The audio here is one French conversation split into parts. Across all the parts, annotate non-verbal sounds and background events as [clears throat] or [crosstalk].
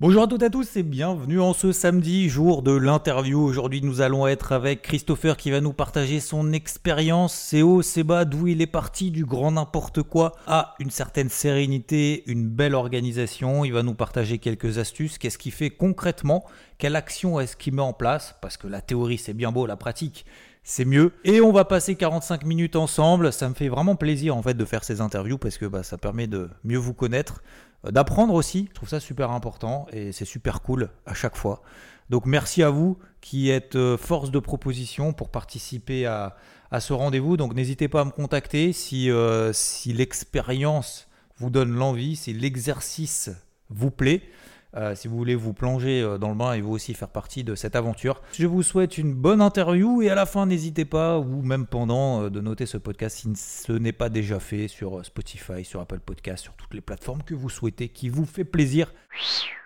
Bonjour à toutes et à tous et bienvenue en ce samedi, jour de l'interview. Aujourd'hui, nous allons être avec Christopher qui va nous partager son expérience, c'est haut, c'est bas, d'où il est parti, du grand n'importe quoi à une certaine sérénité, une belle organisation. Il va nous partager quelques astuces, qu'est-ce qu'il fait concrètement, quelle action est-ce qu'il met en place, parce que la théorie c'est bien beau, la pratique c'est mieux. Et on va passer 45 minutes ensemble. Ça me fait vraiment plaisir en fait de faire ces interviews parce que bah, ça permet de mieux vous connaître, d'apprendre aussi. Je trouve ça super important et c'est super cool à chaque fois. Donc merci à vous qui êtes euh, force de proposition pour participer à, ce rendez-vous. Donc n'hésitez pas à me contacter si, euh, si l'expérience vous donne l'envie, si l'exercice vous plaît. Euh, si vous voulez vous plonger euh, dans le bain et vous aussi faire partie de cette aventure. Je vous souhaite une bonne interview et à la fin n'hésitez pas ou même pendant euh, de noter ce podcast si ce n'est pas déjà fait sur Spotify, sur Apple Podcast, sur toutes les plateformes que vous souhaitez, qui vous fait plaisir.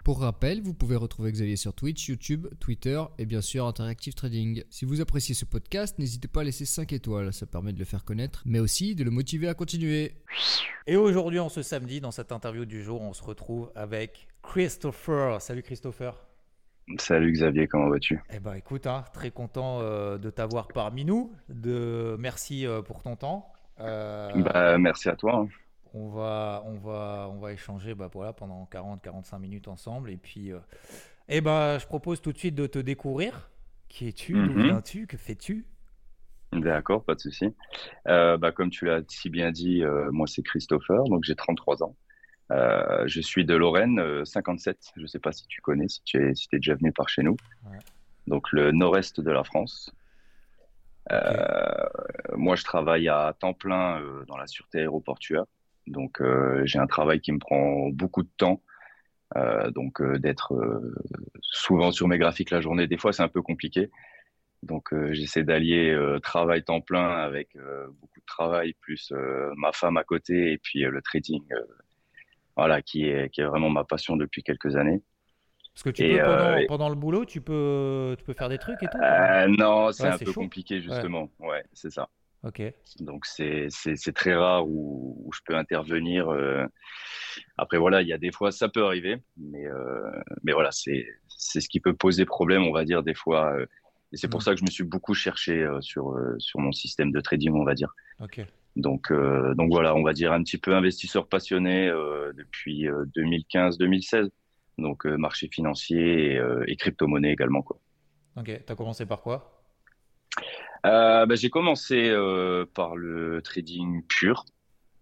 Pour rappel, vous pouvez retrouver Xavier sur Twitch, YouTube, Twitter et bien sûr Interactive Trading. Si vous appréciez ce podcast, n'hésitez pas à laisser 5 étoiles, ça permet de le faire connaître, mais aussi de le motiver à continuer. Et aujourd'hui, en ce samedi, dans cette interview du jour, on se retrouve avec Christopher. Salut Christopher. Salut Xavier, comment vas-tu? Eh ben écoute, hein, très content euh, de t'avoir parmi nous. De... Merci euh, pour ton temps. Euh, bah, merci à toi. Hein. On va, on va, on va échanger bah, voilà, pendant 40-45 minutes ensemble. Et puis, eh ben, je propose tout de suite de te découvrir. Qui es-tu? D'où mhm. viens-tu? Que fais-tu? D'accord, pas de souci. bah, comme tu l'as si bien dit, moi c'est Christopher, donc j'ai 33 ans. Euh, je suis de Lorraine, 57. Euh, je ne sais pas si tu connais, si tu es, si es déjà venu par chez nous. Donc le nord-est de la France. Euh, moi, je travaille à temps plein dans la sûreté aéroportuaire. Donc j'ai un travail qui me prend beaucoup de temps. donc d'être souvent sur mes graphiques la journée, des fois c'est un peu compliqué. Donc j'essaie d'allier travail temps plein avec beaucoup de travail, plus ma femme à côté et puis le trading voilà, qui est, qui est vraiment ma passion depuis quelques années. Parce que tu peux, euh, pendant, le boulot, tu peux, tu peux faire des trucs et tout euh, Non, c'est un peu compliqué justement. Ouais, c'est ça. Donc c'est très rare où, je peux intervenir. Euh. Après voilà, il y a des fois ça peut arriver, mais mais voilà c'est c'est ce qui peut poser problème, on va dire des fois. et c'est pour mm. ça que je me suis beaucoup cherché sur sur mon système de trading, on va dire. Donc, euh, donc voilà, on va dire un petit peu investisseur passionné euh, depuis 2015-2016. Euh, donc marché financier et, crypto-monnaie également. Quoi. Ok, tu as commencé par quoi? Bah, J'ai commencé par le trading pur,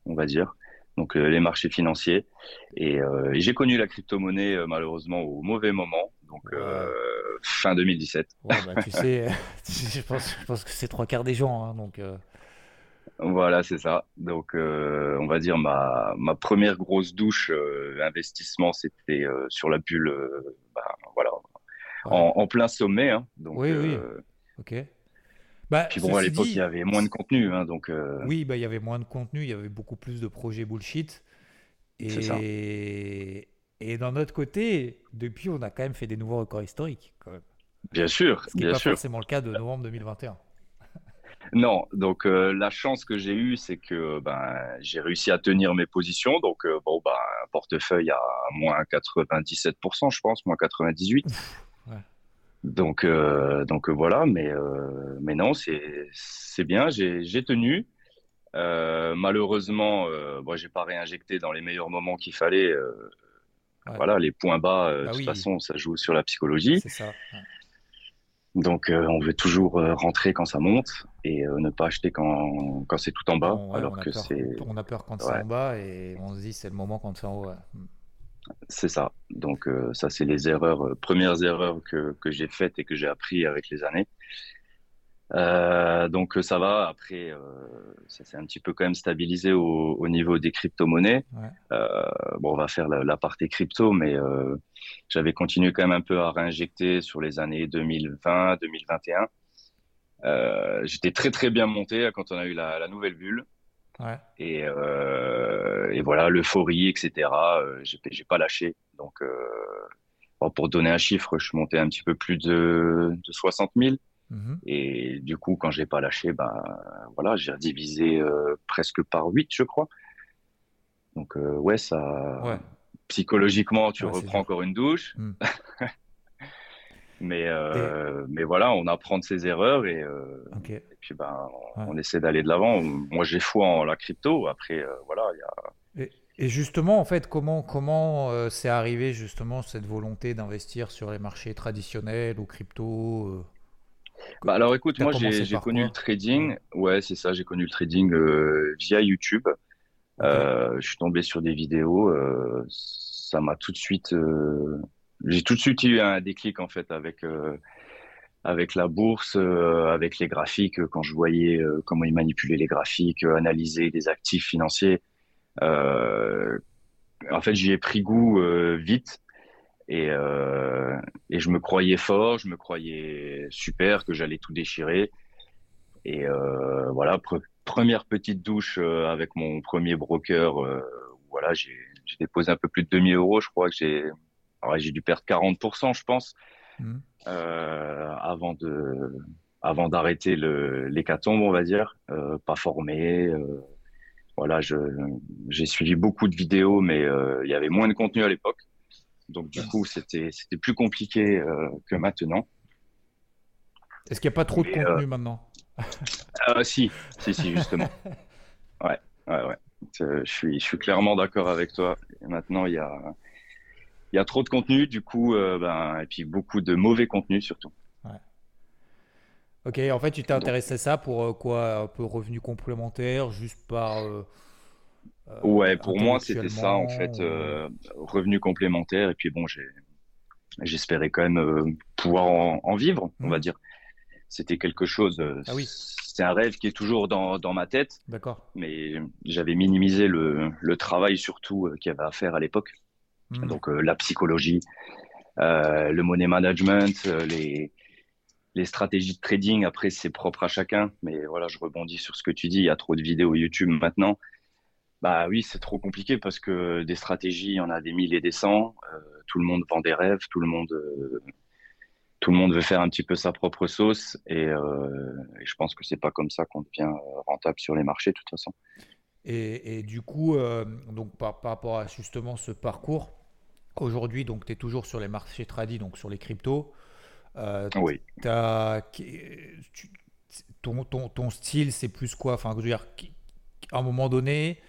on va dire. Donc les marchés financiiens. Et, j'ai connu la crypto-monnaie malheureusement au mauvais moment. Donc fin 2017. Ouais, bah, [laughs] [laughs] tu sais, je, pense, je, pense, que c'est trois quarts des gens. Hein, donc, voilà, c'est ça. Donc, euh, on va dire ma, ma première grosse douche euh, investissement, c'était euh, sur la bulle, bah, voilà, en, plein sommet. Hein. donc, oui, oui. Ok. Bah, puis bon, à l'époque, il y avait moins de contenu. Hein, donc, Oui, bah, il y avait moins de contenu, il y avait beaucoup plus de projets bullshit. Et... Ça. Et d'un autre côté, depuis, on a quand même fait des nouveaux records historiques. Bien sûr, Ce qui n'est pas forcément le cas de novembre 2021. [laughs] Non, donc euh, la chance que j'ai eue, c'est que ben, j'ai réussi à tenir mes positions. Donc, euh, bon, ben, portefeuille à moins 97%, je pense, moins 98%. Donc, euh, donc voilà, mais, mais non, c'est bien, j'ai tenu. malheureusement, bon, j'ai pas réinjecté dans les meilleurs moments qu'il fallait. Voilà, les points bas, de bah toute façon, ça joue sur la psychologie. Ça. Donc, euh, on veut toujours euh, rentrer quand ça monte et euh, ne pas acheter quand, quand c'est tout en bas. alors que c'est. On a peur quand c'est en bas et on se dit c'est le moment quand c'est en haut. C'est ça. Donc, ça, c'est les erreurs, premières erreurs que, que j'ai faites et que j'ai appris avec les années. donc ça va. Après, ça s'est un petit peu quand même stabilisé au, niveau des crypto-monnaies. bon, on va faire la, partie crypto, mais j'avais continué quand même un peu à réinjecter sur les années 2020, 2021. J'étais très très bien monté quand on a eu la, nouvelle bulle. Et, et, voilà, l'euphorie, etc. J'ai pas lâché. Donc, pour donner un chiffre, je suis monté un petit peu plus de, de 60 000. Mhm. Et du coup, quand j'ai pas lâché, ben voilà, j'ai divisé euh, presque par 8, je crois. Donc euh, ouais, ça. Psychologiquement, tu reprends encore une douche. Hmm. [laughs] mais euh, mais voilà, on apprend de ses erreurs et, et puis ben on, essaie d'aller de l'avant. Moi, j'ai foi en la crypto. Après, voilà, il y a. Et... Et justement, en fait, comment comment c'est arrivé justement cette volonté d'investir sur les marchés traditionnels ou crypto bah alors écoute, moi j'ai connu le trading, ouais c'est ça, j'ai connu le trading euh, via YouTube. Euh, je suis tombé sur des vidéos, euh, ça m'a tout de suite, j'ai tout de suite eu un déclic en fait avec avec la bourse, avec les graphiques, quand je voyais comment ils manipulaient les graphiques, analyser des actifs financiers. en fait, j'y ai pris goût vite. Et, euh, et, je me croyais fort, je me croyais super, que j'allais tout déchirer. Et euh, voilà, première petite douche euh, avec mon premier broker. Euh, voilà, j'ai déposé un peu plus de 2000 euros. Je crois que j'ai j'ai dû perdre 40%, je pense, mmh. euh, avant de avant d'arrêter l'hécatombe, on va dire. pas formé. voilà, j'ai suivi beaucoup de vidéos, mais il y avait moins de contenu à l'époque. Donc du coup, c'était c'était plus compliqué euh, que maintenant. Est-ce qu'il n'y a pas trop de contenu euh, maintenant? [laughs] Euh, Si, si, si, justement. [laughs] ouais, ouais, ouais. Je suis, je suis clairement d'accord avec toi. maintenant, il y a, il y a trop de contenu, du coup, ben, et puis beaucoup de mauvais contenu surtout. Ouais. Ok, en fait, tu t'es intéressé à ça pour quoi Un peu revenu complémentaire, juste par euh, ouais, pour moi, c'était ça, en fait, euh, revenu complémentaire. Et puis bon, j'espérais quand même euh, pouvoir en, vivre, on va mmh. dire. C'était quelque chose. Ah oui. C'est un rêve qui est toujours dans, dans ma tête. D'accord. Mais j'avais minimisé le, le, travail surtout qu'il y avait à faire à l'époque. Mmh. Donc la psychologie, le money management, les, les stratégies de trading. Après, c'est propre à chacun. Mais voilà, je rebondis sur ce que tu dis. Il y a trop de vidéos YouTube maintenant. Bah oui, c'est trop compliqué parce que des stratégies, il y en a des mille et des cents. Euh, tout le monde vend des rêves, tout le monde, euh, tout le monde veut faire un petit peu sa propre sauce. Et, euh, je pense que c'est pas comme ça qu'on devient rentable sur les marchés, de toute façon. Et, du coup, donc par, rapport à justement ce parcours, aujourd'hui, donc tu es toujours sur les marchés tradis, donc sur les cryptos. oui. As, ton, ton, ton, style, c'est plus quoi? Enfin, je veux dire, à un moment donné,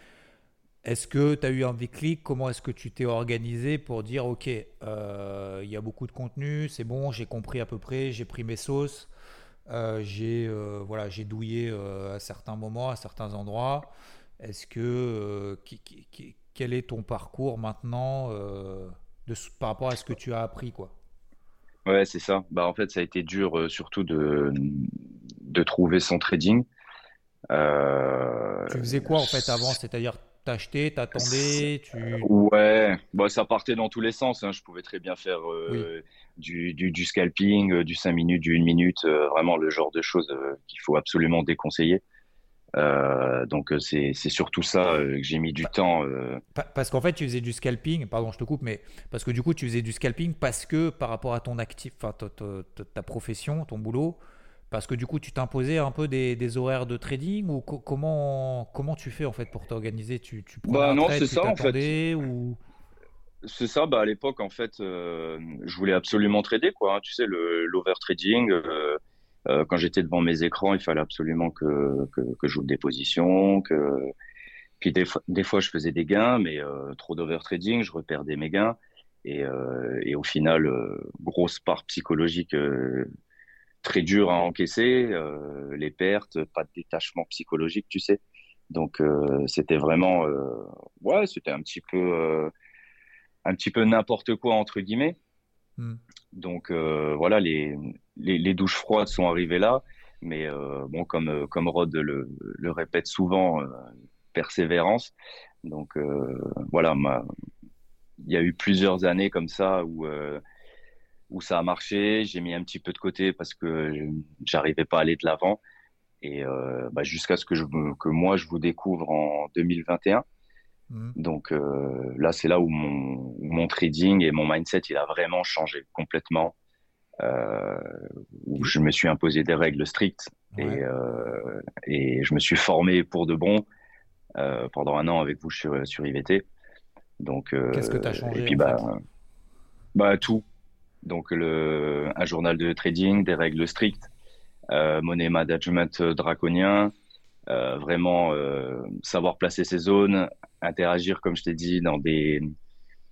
est-ce que tu as eu un déclic? Comment est-ce que tu t'es organisé pour dire ok, euh, il y a beaucoup de contenu, c'est bon, j'ai compris à peu près, j'ai pris mes sauces, euh, j'ai euh, voilà, j'ai douillé à certains moments, à certains endroits. Est-ce que quel est ton parcours maintenant de, par rapport à ce que tu as appris quoi Ouais, c'est ça. Bah en fait, ça a été dur surtout de de trouver son trading. Tu faisais quoi en fait avant? C'est-à-dire T'achetais, t'attendais, tu... Ouais, bah, ça partait dans tous les sens. Hein. Je pouvais très bien faire euh, du, du, scalping, euh, du 5 minutes, du 1 minute, euh, vraiment le genre de choses qu'il faut absolument déconseiller. Donc c'est surtout ça que j'ai mis du temps. Parce qu'en fait, tu faisais du scalping, pardon, je te coupe, mais parce que du coup, tu faisais du scalping parce que par rapport à ton actif, enfin ta profession, ton boulot, parce que du coup, tu t'imposais un peu des, horaires de trading ou comment, comment tu fais en fait pour t'organiser? Tu, tu prends bah non, c'est ça en fait. Ou... C'est ça, bah à l'époque en fait, euh, je voulais absolument trader quoi. Hein. tu sais, l'over trading. Euh, euh, quand j'étais devant mes écrans, il fallait absolument que, que, que j'ouvre des positions, que puis des fois, des fois je faisais des gains, mais trop d'over trading, je reperdais mes gains et, et au final, grosse part psychologique très dur à encaisser, euh, les pertes, pas de détachement psychologique, tu sais. Donc euh, c'était vraiment, euh, ouais, c'était un petit peu, un petit peu n'importe quoi entre guillemets. Hmm. Donc voilà, les, les, douches froides sont arrivées là. Mais bon, comme, comme Rod le, le répète souvent, persévérance. Donc voilà, il y a eu plusieurs années comme ça où où ça a marché. J'ai mis un petit peu de côté parce que j'arrivais pas à aller de l'avant. Et euh, bah, jusqu'à ce que, je, que moi, je vous découvre en 2021. Mmh. Donc euh, là, c'est là où mon, mon, trading et mon mindset, il a vraiment changé complètement. Euh, où je me suis imposé des règles strictes et, euh, et, je me suis formé pour de bon euh, pendant un an avec vous sur, sur IVT. Donc, Qu'est-ce que tu as changé Et puis, bah, bah, tout. Donc, le, un journal de trading, des règles strictes, euh, money management draconien, euh, vraiment euh, savoir placer ses zones, interagir, comme je t'ai dit, dans des,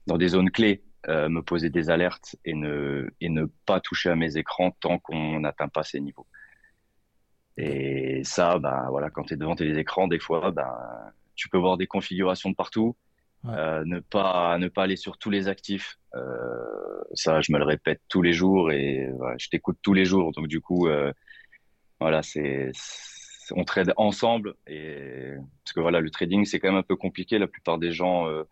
dans des zones clés, me poser des alertes et ne, et ne pas toucher à mes écrans tant qu'on n'atteint pas ces niveaux. Et ça, ben, voilà, quand tu es devant tes écrans, des fois, ben, tu peux voir des configurations de partout. ne pas ne pas aller sur tous les actifs ça je me le répète tous les jours et je t'écoute tous les jours donc du coup voilà, c'est on trade ensemble et parce que voilà, le trading c'est quand même un peu compliqué. La plupart des gens euh,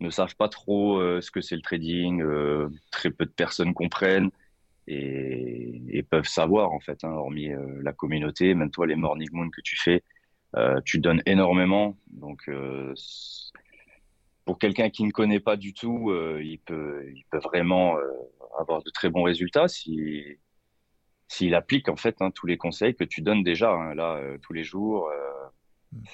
ne savent pas trop euh, ce que c'est le trading. Euh, très peu de personnes comprennent et, peuvent savoir en fait, hein, hormis la communauté. Même toi, les morning moon que tu fais, tu donnes énormément. Donc pour quelqu'un qui ne connaît pas du tout, il peut, vraiment avoir de très bons résultats si s'il applique en fait hein, tous les conseils que tu donnes déjà hein, là euh, tous les jours.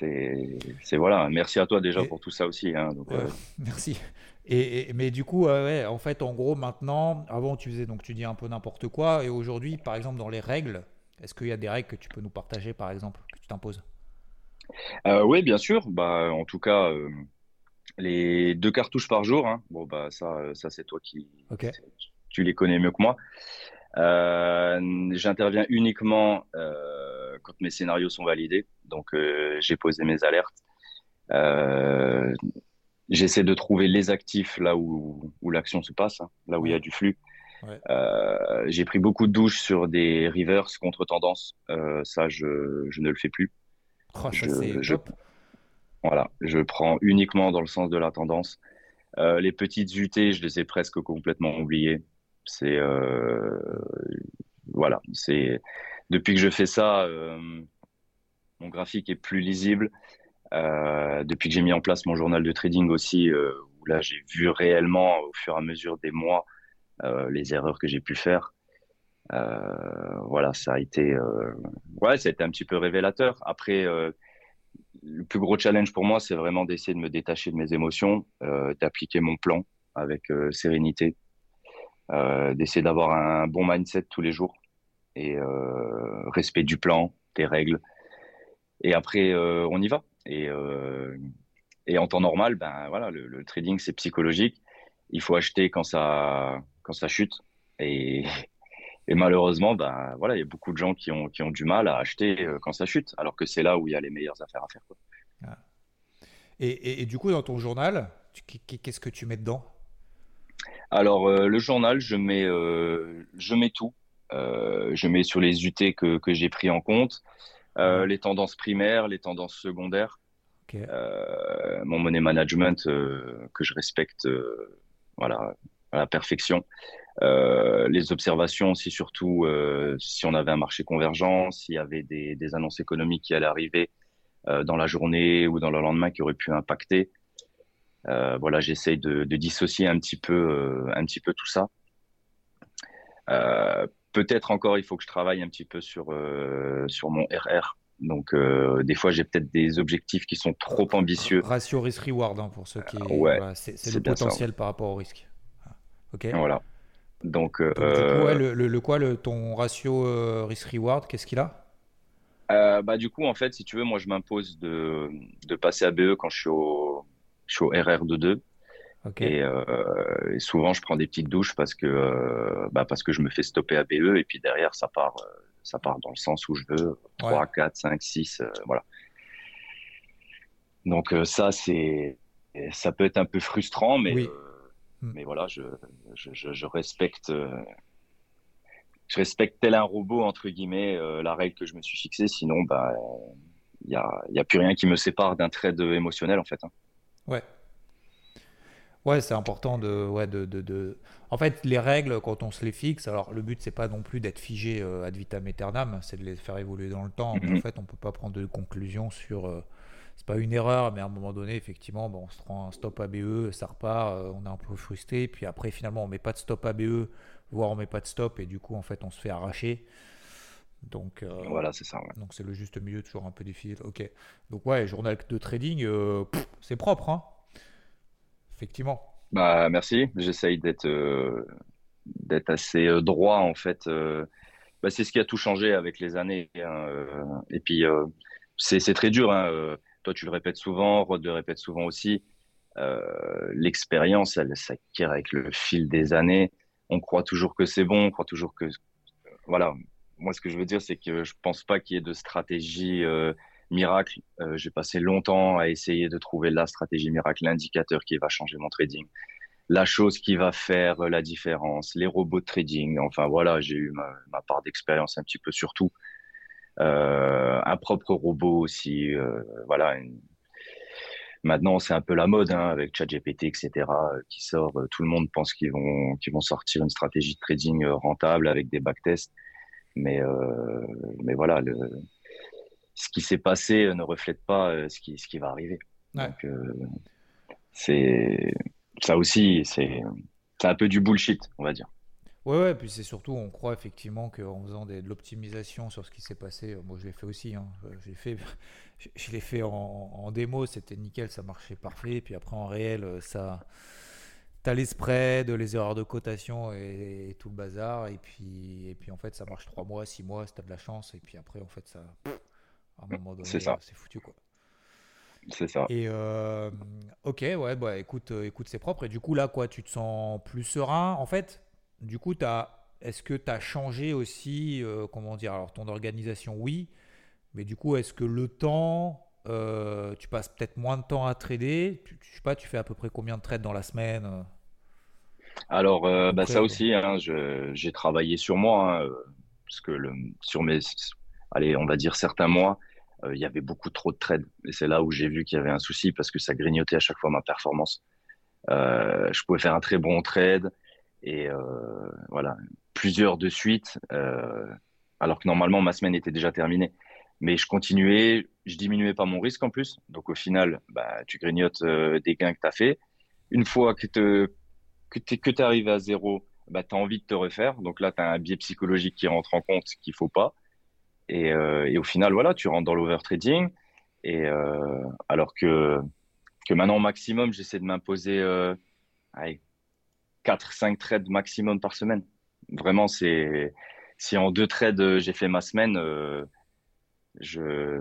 Euh, c'est voilà. Merci à toi déjà pour tout ça aussi. Hein, euh, [laughs] merci. Et, mais du coup, ouais, en fait, en gros, maintenant, avant tu faisais donc tu dis un peu n'importe quoi, et aujourd'hui, par exemple, dans les règles, est-ce qu'il y a des règles que tu peux nous partager, par exemple, que tu t'imposes? Oui, bien sûr. Bah, en tout cas, les deux cartouches par jour. Bon, bah ça, ça c'est toi qui, tu les connais mieux que moi. Euh, j'interviens uniquement euh, quand mes scénarios sont validés. Donc, euh, j'ai posé mes alertes. J'essaie de trouver les actifs là où, où l'action se passe, hein, là où il y a du flux. j'ai pris beaucoup de douches sur des rivers contre tendance. ça, je, je, ne le fais plus. Oh, je, voilà, je prends uniquement dans le sens de la tendance. les petites UT, je les ai presque complètement oubliées. C'est euh, voilà, c'est depuis que je fais ça, euh, mon graphique est plus lisible. Euh, depuis que j'ai mis en place mon journal de trading aussi, où là j'ai vu réellement au fur et à mesure des mois les erreurs que j'ai pu faire. voilà, ça a été, ouais, ça a été un petit peu révélateur. Après, le plus gros challenge pour moi, c'est vraiment d'essayer de me détacher de mes émotions, d'appliquer mon plan avec sérénité, euh, d'essayer d'avoir un bon mindset tous les jours et euh, respect du plan, des règles. Et après, euh, on y va. Et, et en temps normal, ben voilà, le, trading c'est psychologique. Il faut acheter quand ça quand ça chute. Et, [laughs] et malheureusement, ben voilà, il y a beaucoup de gens qui ont qui ont du mal à acheter quand ça chute, alors que c'est là où il y a les meilleures affaires à faire. Quoi. Ah. Et, et, et, du coup, dans ton journal, qu'est-ce que tu mets dedans? Alors, euh, le journal, je mets, euh, je mets tout. Euh, je mets sur les UT que, que j'ai pris en compte, les tendances primaires, les tendances secondaires, mon money management que je respecte voilà, à la perfection. les observations aussi, surtout si on avait un marché convergent, s'il y avait des, des, annonces économiques qui allaient arriver dans la journée ou dans le lendemain qui auraient pu impacter. Euh, voilà, j'essaye de, dissocier un petit peu, euh, un petit peu tout ça. Euh, peut-être encore, il faut que je travaille un petit peu sur sur mon RR. Donc, des fois, j'ai peut-être des objectifs qui sont trop ambitieux. Ratio risk-reward hein, pour ceux qui. ouais, c'est le potentiel par rapport au risque. Ok. Voilà. Donc, Donc le, le, quoi, le, ton ratio risk-reward, qu'est-ce qu'il a? Bah, du coup, en fait, si tu veux, moi, je m'impose de, de passer à BE quand je suis au, je suis au RR de 2. Euh, et, souvent, je prends des petites douches parce que, euh, bah parce que je me fais stopper à BE et puis derrière, ça part, euh, ça part dans le sens où je veux. 3, 4, 5, 6, voilà. Donc ça, c'est, ça peut être un peu frustrant, mais, hmm. mais voilà, je, je, je respecte je respecte tel un robot, entre guillemets, la règle que je me suis fixée. Sinon, bah, il n'y a, y a plus rien qui me sépare d'un trade émotionnel, en fait. Hein. Ouais. Ouais, c'est important de, ouais, de, de, de, En fait, les règles, quand on se les fixe, alors le but, c'est pas non plus d'être figé euh, ad vitam aeternam, c'est de les faire évoluer dans le temps. Mais en mhm. fait, on peut pas prendre de conclusion sur. Euh, c'est pas une erreur, mais à un moment donné, effectivement, bon, on se prend un stop ABE, ça repart, euh, on est un peu frustré. Puis après, finalement, on met pas de stop ABE, voire on met pas de stop, et du coup, en fait, on se fait arracher. Donc, voilà, c'est ça. Donc, c'est le juste milieu, toujours un peu difficile. Ok. Donc, ouais, journal de trading, c'est propre, hein Bah, merci. J'essaye d'être euh, assez euh, droit en fait. Euh. Bah, c'est ce qui a tout changé avec les années. Hein, et puis c'est très dur. Hein, toi, tu le répètes souvent, Rod le répète souvent aussi. L'expérience, elle s'acquiert avec le fil des années. On croit toujours que c'est bon, on croit toujours que voilà. Moi, ce que je veux dire, c'est que je pense pas qu'il y ait de stratégie miracle. Euh, j'ai passé longtemps à essayer de trouver la stratégie miracle, l'indicateur qui va changer mon trading, la chose qui va faire la différence, les robots de trading. Enfin voilà, j'ai eu ma, part d'expérience un petit peu sur tout. Euh, un propre robot aussi. Euh, voilà. Maintenant, c'est un peu la mode hein, avec ChatGPT, etc., qui sort. tout le monde pense qu'ils vont, vont sortir une stratégie de trading rentable avec des backtests. Mais, mais voilà, le, ce qui s'est passé euh, ne reflète pas euh, ce qui, ce qui va arriver. Donc, euh, c'est ça aussi, c'est un peu du bullshit, on va dire. Ouais, ouais, puis c'est surtout, on croit effectivement qu'en faisant de l'optimisation sur ce qui s'est passé, moi je l'ai fait aussi, hein, j'ai fait, je, l'ai fait [laughs] en, démo, c'était nickel, ça marchait parfait, puis après en réel, ça, t'as les spreads, les erreurs de cotation et, tout le bazar, et puis, et puis en fait ça marche 3 mois, 6 mois, si t'as de la chance, et puis après en fait ça, c'est ça. C'est foutu, quoi. C'est ça. Et euh, ok, ouais, bah écoute, euh, écoute, c'est propre. Et du coup, là, quoi, tu te sens plus serein? En fait, du coup, est-ce que tu as changé aussi, euh, comment dire, alors ton organisation, oui, mais du coup, est-ce que le temps, tu passes peut-être moins de temps à trader? Tu, Je sais pas, tu fais à peu près combien de trades dans la semaine Alors, bah, ça aussi, hein, j'ai travaillé sur moi, hein, parce que le, sur mes, allez, on va dire certains mois, euh, il y avait beaucoup trop de trades. Et c'est là où j'ai vu qu'il y avait un souci parce que ça grignotait à chaque fois ma performance. Euh, je pouvais faire un très bon trade et euh, voilà, plusieurs de suite, alors que normalement ma semaine était déjà terminée. Mais je continuais, je diminuais pas mon risque en plus. Donc au final, bah, tu grignotes des gains que tu as fait. Une fois que, te, que tu arrivé à zéro, bah, tu as envie de te refaire. Donc là, tu as un biais psychologique qui rentre en compte qu'il faut pas. Euh, et, au final, voilà, tu rentres dans l'overtrading. Et euh, alors que, que maintenant, au maximum, j'essaie de m'imposer euh, 4-5 trades maximum par semaine. Vraiment, c'est si en deux trades euh, j'ai fait ma semaine, je,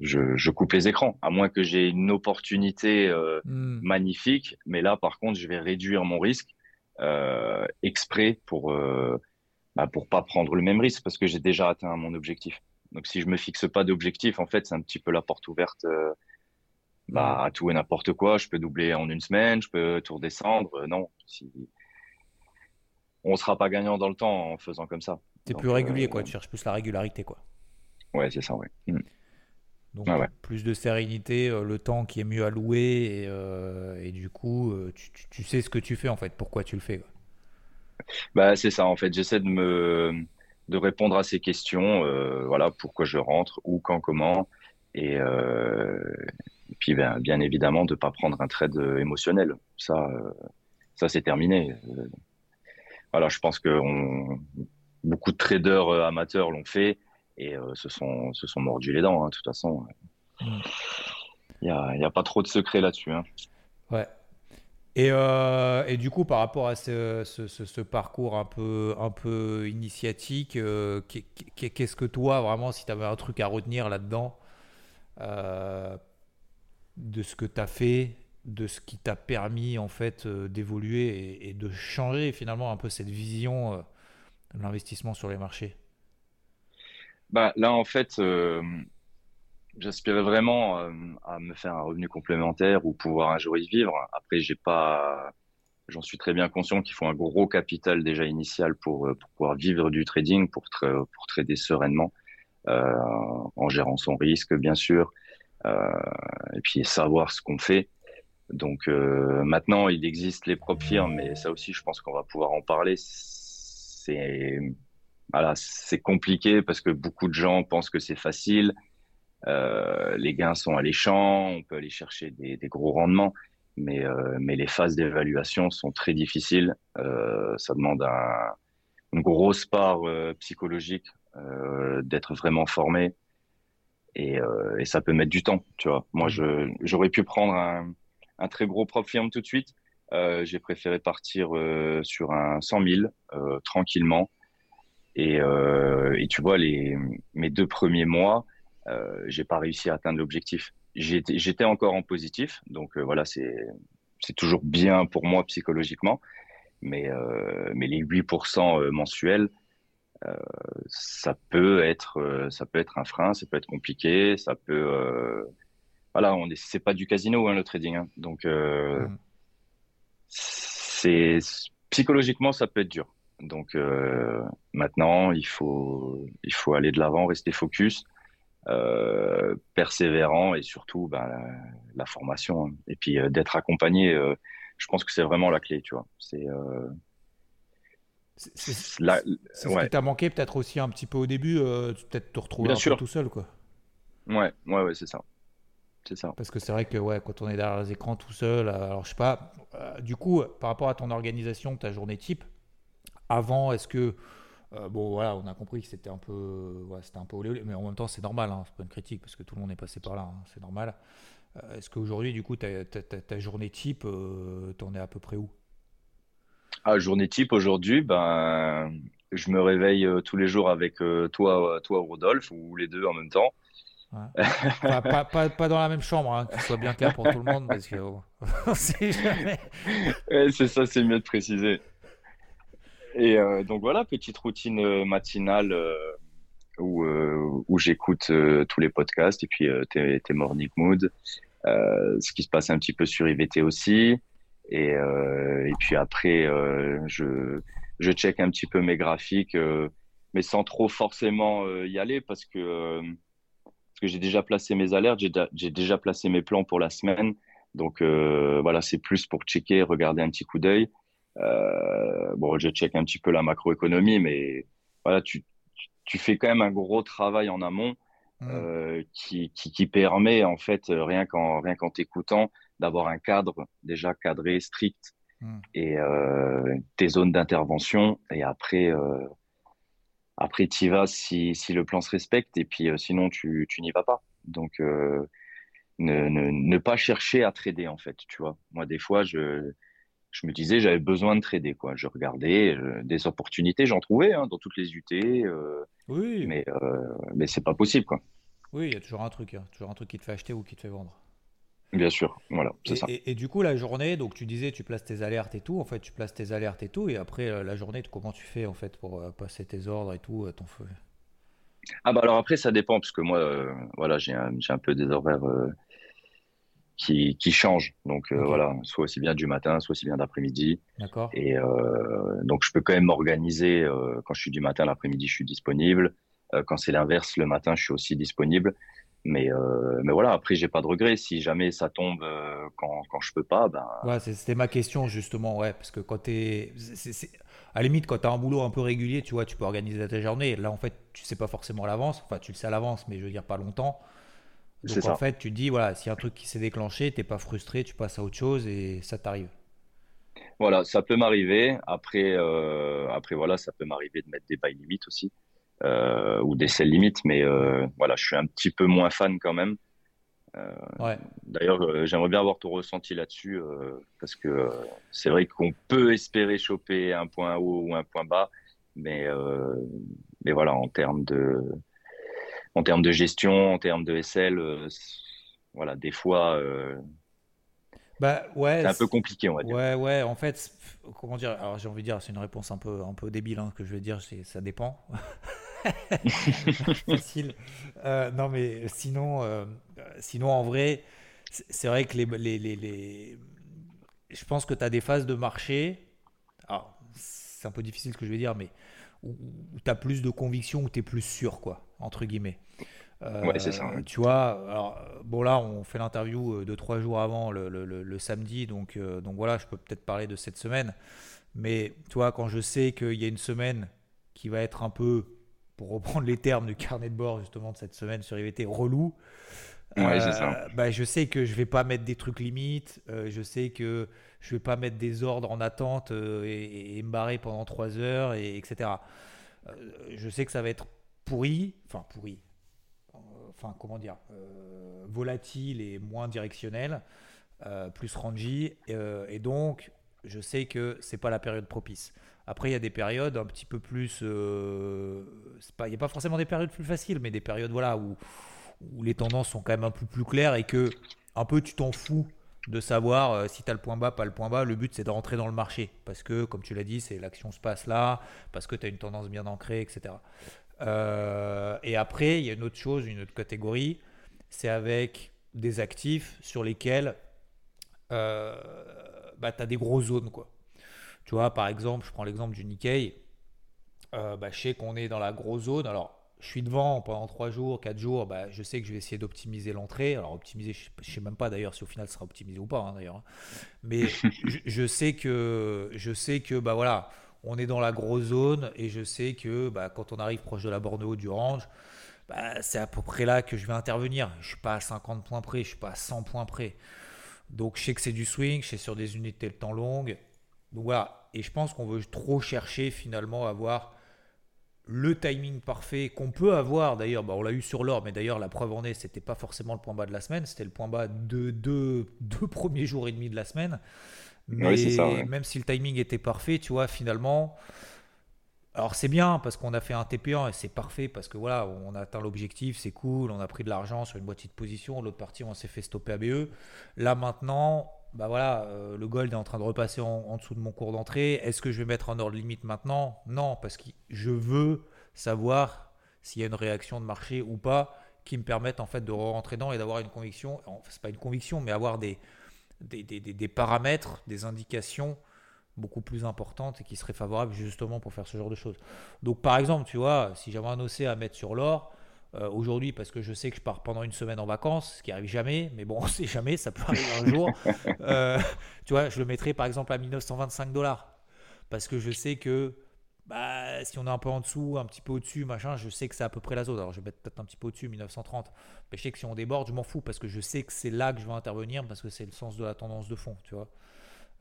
je, je, coupe les écrans, à moins que j'ai une opportunité hmm. magnifique. Mais là, par contre, je vais réduire mon risque exprès pour bah, pour pas prendre le même risque parce que j'ai déjà atteint mon objectif. Donc si je me fixe pas d'objectif, en fait, c'est un petit peu la porte ouverte euh, bah, à tout et n'importe quoi. Je peux doubler en une semaine, je peux tout redescendre. Euh, non, si... on sera pas gagnant dans le temps en faisant comme ça. es plus régulier, quoi. Euh, tu cherches plus la régularité, quoi. Ouais, c'est ça, ouais. Mm. Donc plus de sérénité, le temps qui est mieux alloué et, et du coup, tu, tu, tu, sais ce que tu fais en fait, pourquoi tu le fais. Quoi. Bah, c'est ça, en fait. J'essaie de me de répondre à ces questions. Euh, voilà, pourquoi je rentre, où, quand, comment. Et, euh, puis, ben, bien évidemment, de ne pas prendre un trade émotionnel. Ça, euh, ça c'est terminé. voilà, je pense que on, beaucoup de traders amateurs l'ont fait et se, sont, se sont mordus les dents, hein, de toute façon. Mm. Il n'y a, y a, pas trop de secrets là-dessus. Hein. Ouais, et, euh, et, du coup, par rapport à ce, parcours un peu, un peu initiatique, euh, qu'est-ce que toi, vraiment, si tu avais un truc à retenir là-dedans, euh, de ce que tu as fait, de ce qui t'a permis en fait d'évoluer et, et, de changer finalement un peu cette vision de l'investissement sur les marchés? Bah, Là, en fait, J'aspirais vraiment euh, à me faire un revenu complémentaire ou pouvoir un jour y vivre. Après, j'ai pas, J'en suis très bien conscient qu'il faut un gros capital déjà initial pour, pour pouvoir vivre du trading, pour, pour trader sereinement, en gérant son risque, bien sûr, et puis savoir ce qu'on fait. Donc maintenant, il existe les propres firmes, mais ça aussi, je pense qu'on va pouvoir en parler. C'est voilà, c'est compliqué parce que beaucoup de gens pensent que c'est facile. Euh, les gains sont alléchants, on peut aller chercher des, gros rendements, mais, euh, mais les phases d'évaluation sont très difficiles. Euh, ça demande un, une grosse part psychologique d'être vraiment formé et, ça peut mettre du temps. Tu vois, moi, j'aurais pu prendre un, très gros propre firme tout de suite. j'ai préféré partir sur un 100 000 tranquillement. Et, et tu vois, les, mes deux premiers mois, j'ai pas réussi à atteindre l'objectif. J'étais encore en positif, donc euh, voilà, c'est toujours bien pour moi psychologiquement, mais euh, mais les 8% euh, mensuels, euh, ça peut être ça peut être un frein, ça peut être compliqué, ça peut voilà, on est c'est pas du casino hein, le trading, hein, donc mmh. c'est psychologiquement ça peut être dur. Donc maintenant, il faut il faut aller de l'avant, rester focus euh, persévérant et surtout ben, la, formation. Hein. Et puis euh, d'être accompagné, euh, je pense que c'est vraiment la clé, tu vois. C'est c'est ce qui t'a manqué peut-être aussi un petit peu au début, peut-être te retrouver un peu tout seul, quoi. Ouais, ouais, ouais, c'est ça. C'est ça. Parce que c'est vrai que ouais, quand on est derrière les écrans tout seul, alors je sais pas, du coup, par rapport à ton organisation, ta journée type, avant, est-ce que euh, bon, voilà, on a compris que c'était un peu, c'était un peu olé, mais en même temps, c'est normal, hein, c'est pas une critique parce que tout le monde est passé par là, hein, c'est normal. Euh, est-ce qu'aujourd'hui, du coup, ta, journée type, euh, t'en es à peu près où? Ah, Journée type, aujourd'hui, ben, je me réveille tous les jours avec toi, toi, Rodolphe, ou les deux en même temps. pas, pas, pas, dans la même chambre, hein, que ce soit bien clair pour tout le monde, parce que [laughs] oh, jamais. c'est ça, c'est mieux de préciser. Et euh, donc voilà, petite routine euh, matinale euh, où, j'écoute tous les podcasts et puis tes, tes, morning mood, ce qui se passe un petit peu sur IVT aussi. Et, et puis après, je, je check un petit peu mes graphiques, mais sans trop forcément y aller parce que, parce que j'ai déjà placé mes alertes, j'ai déjà placé mes plans pour la semaine. Donc voilà, c'est plus pour checker, regarder un petit coup d'œil. Euh, bon, je check un petit peu la macroéconomie, mais voilà, tu, tu fais quand même un gros travail en amont mmh. euh, qui, qui, qui, permet en fait rien qu'en rien qu'en t'écoutant d'avoir un cadre déjà cadré strict mmh. et euh, tes zones d'intervention et après euh, après tu vas si, si le plan se respecte et puis euh, sinon tu, tu n'y vas pas donc euh, ne, ne, ne, pas chercher à trader en fait tu vois moi des fois je je me disais j'avais besoin de trader quoi. Je regardais euh, des opportunités, j'en trouvais hein, dans toutes les UT, euh, oui. mais euh, mais c'est pas possible quoi. Oui, il y a toujours un truc, hein. toujours un truc qui te fait acheter ou qui te fait vendre. Bien sûr, voilà, c'est ça. Et, du coup, la journée, donc tu disais, tu places tes alertes et tout. En fait, tu places tes alertes et tout, et après la journée, comment tu fais en fait pour passer tes ordres et tout, ton feu? Ah bah alors après, ça dépend parce que moi, voilà, j'ai un, un, peu des horaires qui, qui change. Donc euh, voilà, soit aussi bien du matin, soit aussi bien d'après-midi. D'accord. Et euh, donc je peux quand même m'organiser. Euh, quand je suis du matin, l'après-midi, je suis disponible. Quand c'est l'inverse, le matin, je suis aussi disponible. Mais euh, mais voilà, après j'ai pas de regret. Si jamais ça tombe quand quand je peux pas, ben. Ouais, c'était ma question justement, ouais, parce que quand t'es, à la limite quand t'as un boulot un peu régulier, tu vois, tu peux organiser ta journée. Là en fait, tu sais pas forcément à l'avance. Enfin, tu le sais à l'avance, mais je veux dire pas longtemps. Donc en fait, tu dis, voilà, s'il y a un truc qui s'est déclenché, t'es pas frustré, tu passes à autre chose et ça t'arrive. Voilà, ça peut m'arriver. Après, euh, après voilà, ça peut m'arriver de mettre des bails limites aussi euh, ou des sell limites, mais euh, voilà, je suis un petit peu moins fan quand même. ouais. D'ailleurs, j'aimerais bien avoir ton ressenti là-dessus parce que c'est vrai qu'on peut espérer choper un point haut ou un point bas, mais mais voilà, en termes de en termes de gestion, en termes de SL, euh, voilà, des fois, euh, bah, ouais, c'est un peu compliqué, on va dire. Ouais, ouais, en fait, comment dire Alors, j'ai envie de dire, c'est une réponse un peu, un peu débile, hein, que je vais dire, ça dépend. [laughs] [laughs] Facile. Euh, non, mais sinon, sinon, en vrai, c'est vrai que les, les, les, les je pense que tu as des phases de marché. Alors, c'est un peu difficile ce que je vais dire, mais où, tu as plus de conviction, où tu es plus sûr, quoi, entre guillemets. ouais, c'est ça. Tu vois, alors, bon, là, on fait l'interview deux, trois jours avant le, le, le, samedi, donc, donc voilà, je peux peut-être parler de cette semaine. Mais tu vois, quand je sais qu'il y a une semaine qui va être un peu, pour reprendre les termes du carnet de bord justement de cette semaine sur IVT, relou, euh, bah, je sais que je vais pas mettre des trucs limites, euh, je sais que je vais pas mettre des ordres en attente euh, et, me barrer pendant 3 heures, et, etc. je sais que ça va être pourri, enfin pourri, enfin comment dire, volatile et moins directionnel, plus rangy, et donc je sais que c'est pas la période propice. Après, il y a des périodes un petit peu plus. il n'y a pas forcément des périodes plus faciles, mais des périodes voilà, où, où les tendances sont quand même un peu plus claires et que un peu tu t'en fous de savoir euh, si tu as le point bas, pas le point bas. Le but, c'est de rentrer dans le marché. Parce que, comme tu l'as dit, c'est l'action se passe là, parce que tu as une tendance bien ancrée, etc. Euh, et après, il y a une autre chose, une autre catégorie, c'est avec des actifs sur lesquels euh, bah, tu as des grosses zones. Quoi. Tu vois, par exemple, je prends l'exemple du Nikkei. Bah, je sais qu'on est dans la grosse zone. Alors, je suis devant pendant 3 jours, 4 jours, bah, je sais que je vais essayer d'optimiser l'entrée. Alors optimiser, je ne sais même pas d'ailleurs si au final ça sera optimisé ou pas hein, d'ailleurs. Hein. Mais [laughs] je, sais que je sais que bah voilà, on est dans la grosse zone et je sais que bah, quand on arrive proche de la borne haute du range, bah, c'est à peu près là que je vais intervenir. Je suis pas à 50 points près, je suis pas à 100 points près. Donc je sais que c'est du swing, je sais sur des unités de temps longues. Donc voilà, et je pense qu'on veut trop chercher finalement à avoir le timing parfait qu'on peut avoir d'ailleurs, bah, on l'a eu sur l'or, mais d'ailleurs la preuve en est, c'était pas forcément le point bas de la semaine, c'était le point bas de deux, [laughs] premiers jours et demi de la semaine. Mais même si le timing était parfait, tu vois, finalement, alors c'est bien parce qu'on a fait un TP1 et c'est parfait parce que voilà, on a atteint l'objectif, c'est cool, on a pris de l'argent sur une boîte de position, l'autre partie on s'est fait stopper ABE. Là maintenant, bah voilà, euh, le gold est en train de repasser en, dessous de mon cours d'entrée. Est-ce que je vais mettre un ordre limite maintenant? Non, parce que je veux savoir s'il y a une réaction de marché ou pas qui me permette en fait de rentrer dedans et d'avoir une conviction. Enfin, c'est pas une conviction, mais avoir des des, des, des, paramètres, des indications beaucoup plus importantes et qui seraient favorables justement pour faire ce genre de choses. Donc par exemple, tu vois, si j'avais un OC à mettre sur l'or, euh, aujourd'hui parce que je sais que je pars pendant une semaine en vacances, ce qui arrive jamais, mais bon, [laughs] on sait jamais, ça peut arriver un jour. [laughs] Euh, tu vois, je le mettrai par exemple à 1925 dollars parce que je sais que bah, si on est un peu en dessous, un petit peu au-dessus, machin, je sais que c'est à peu près la zone. Alors je vais mettre peut-être un petit peu au-dessus, 1930. Mais je sais que si on déborde, je m'en fous parce que je sais que c'est là que je vais intervenir parce que c'est le sens de la tendance de fond, tu vois.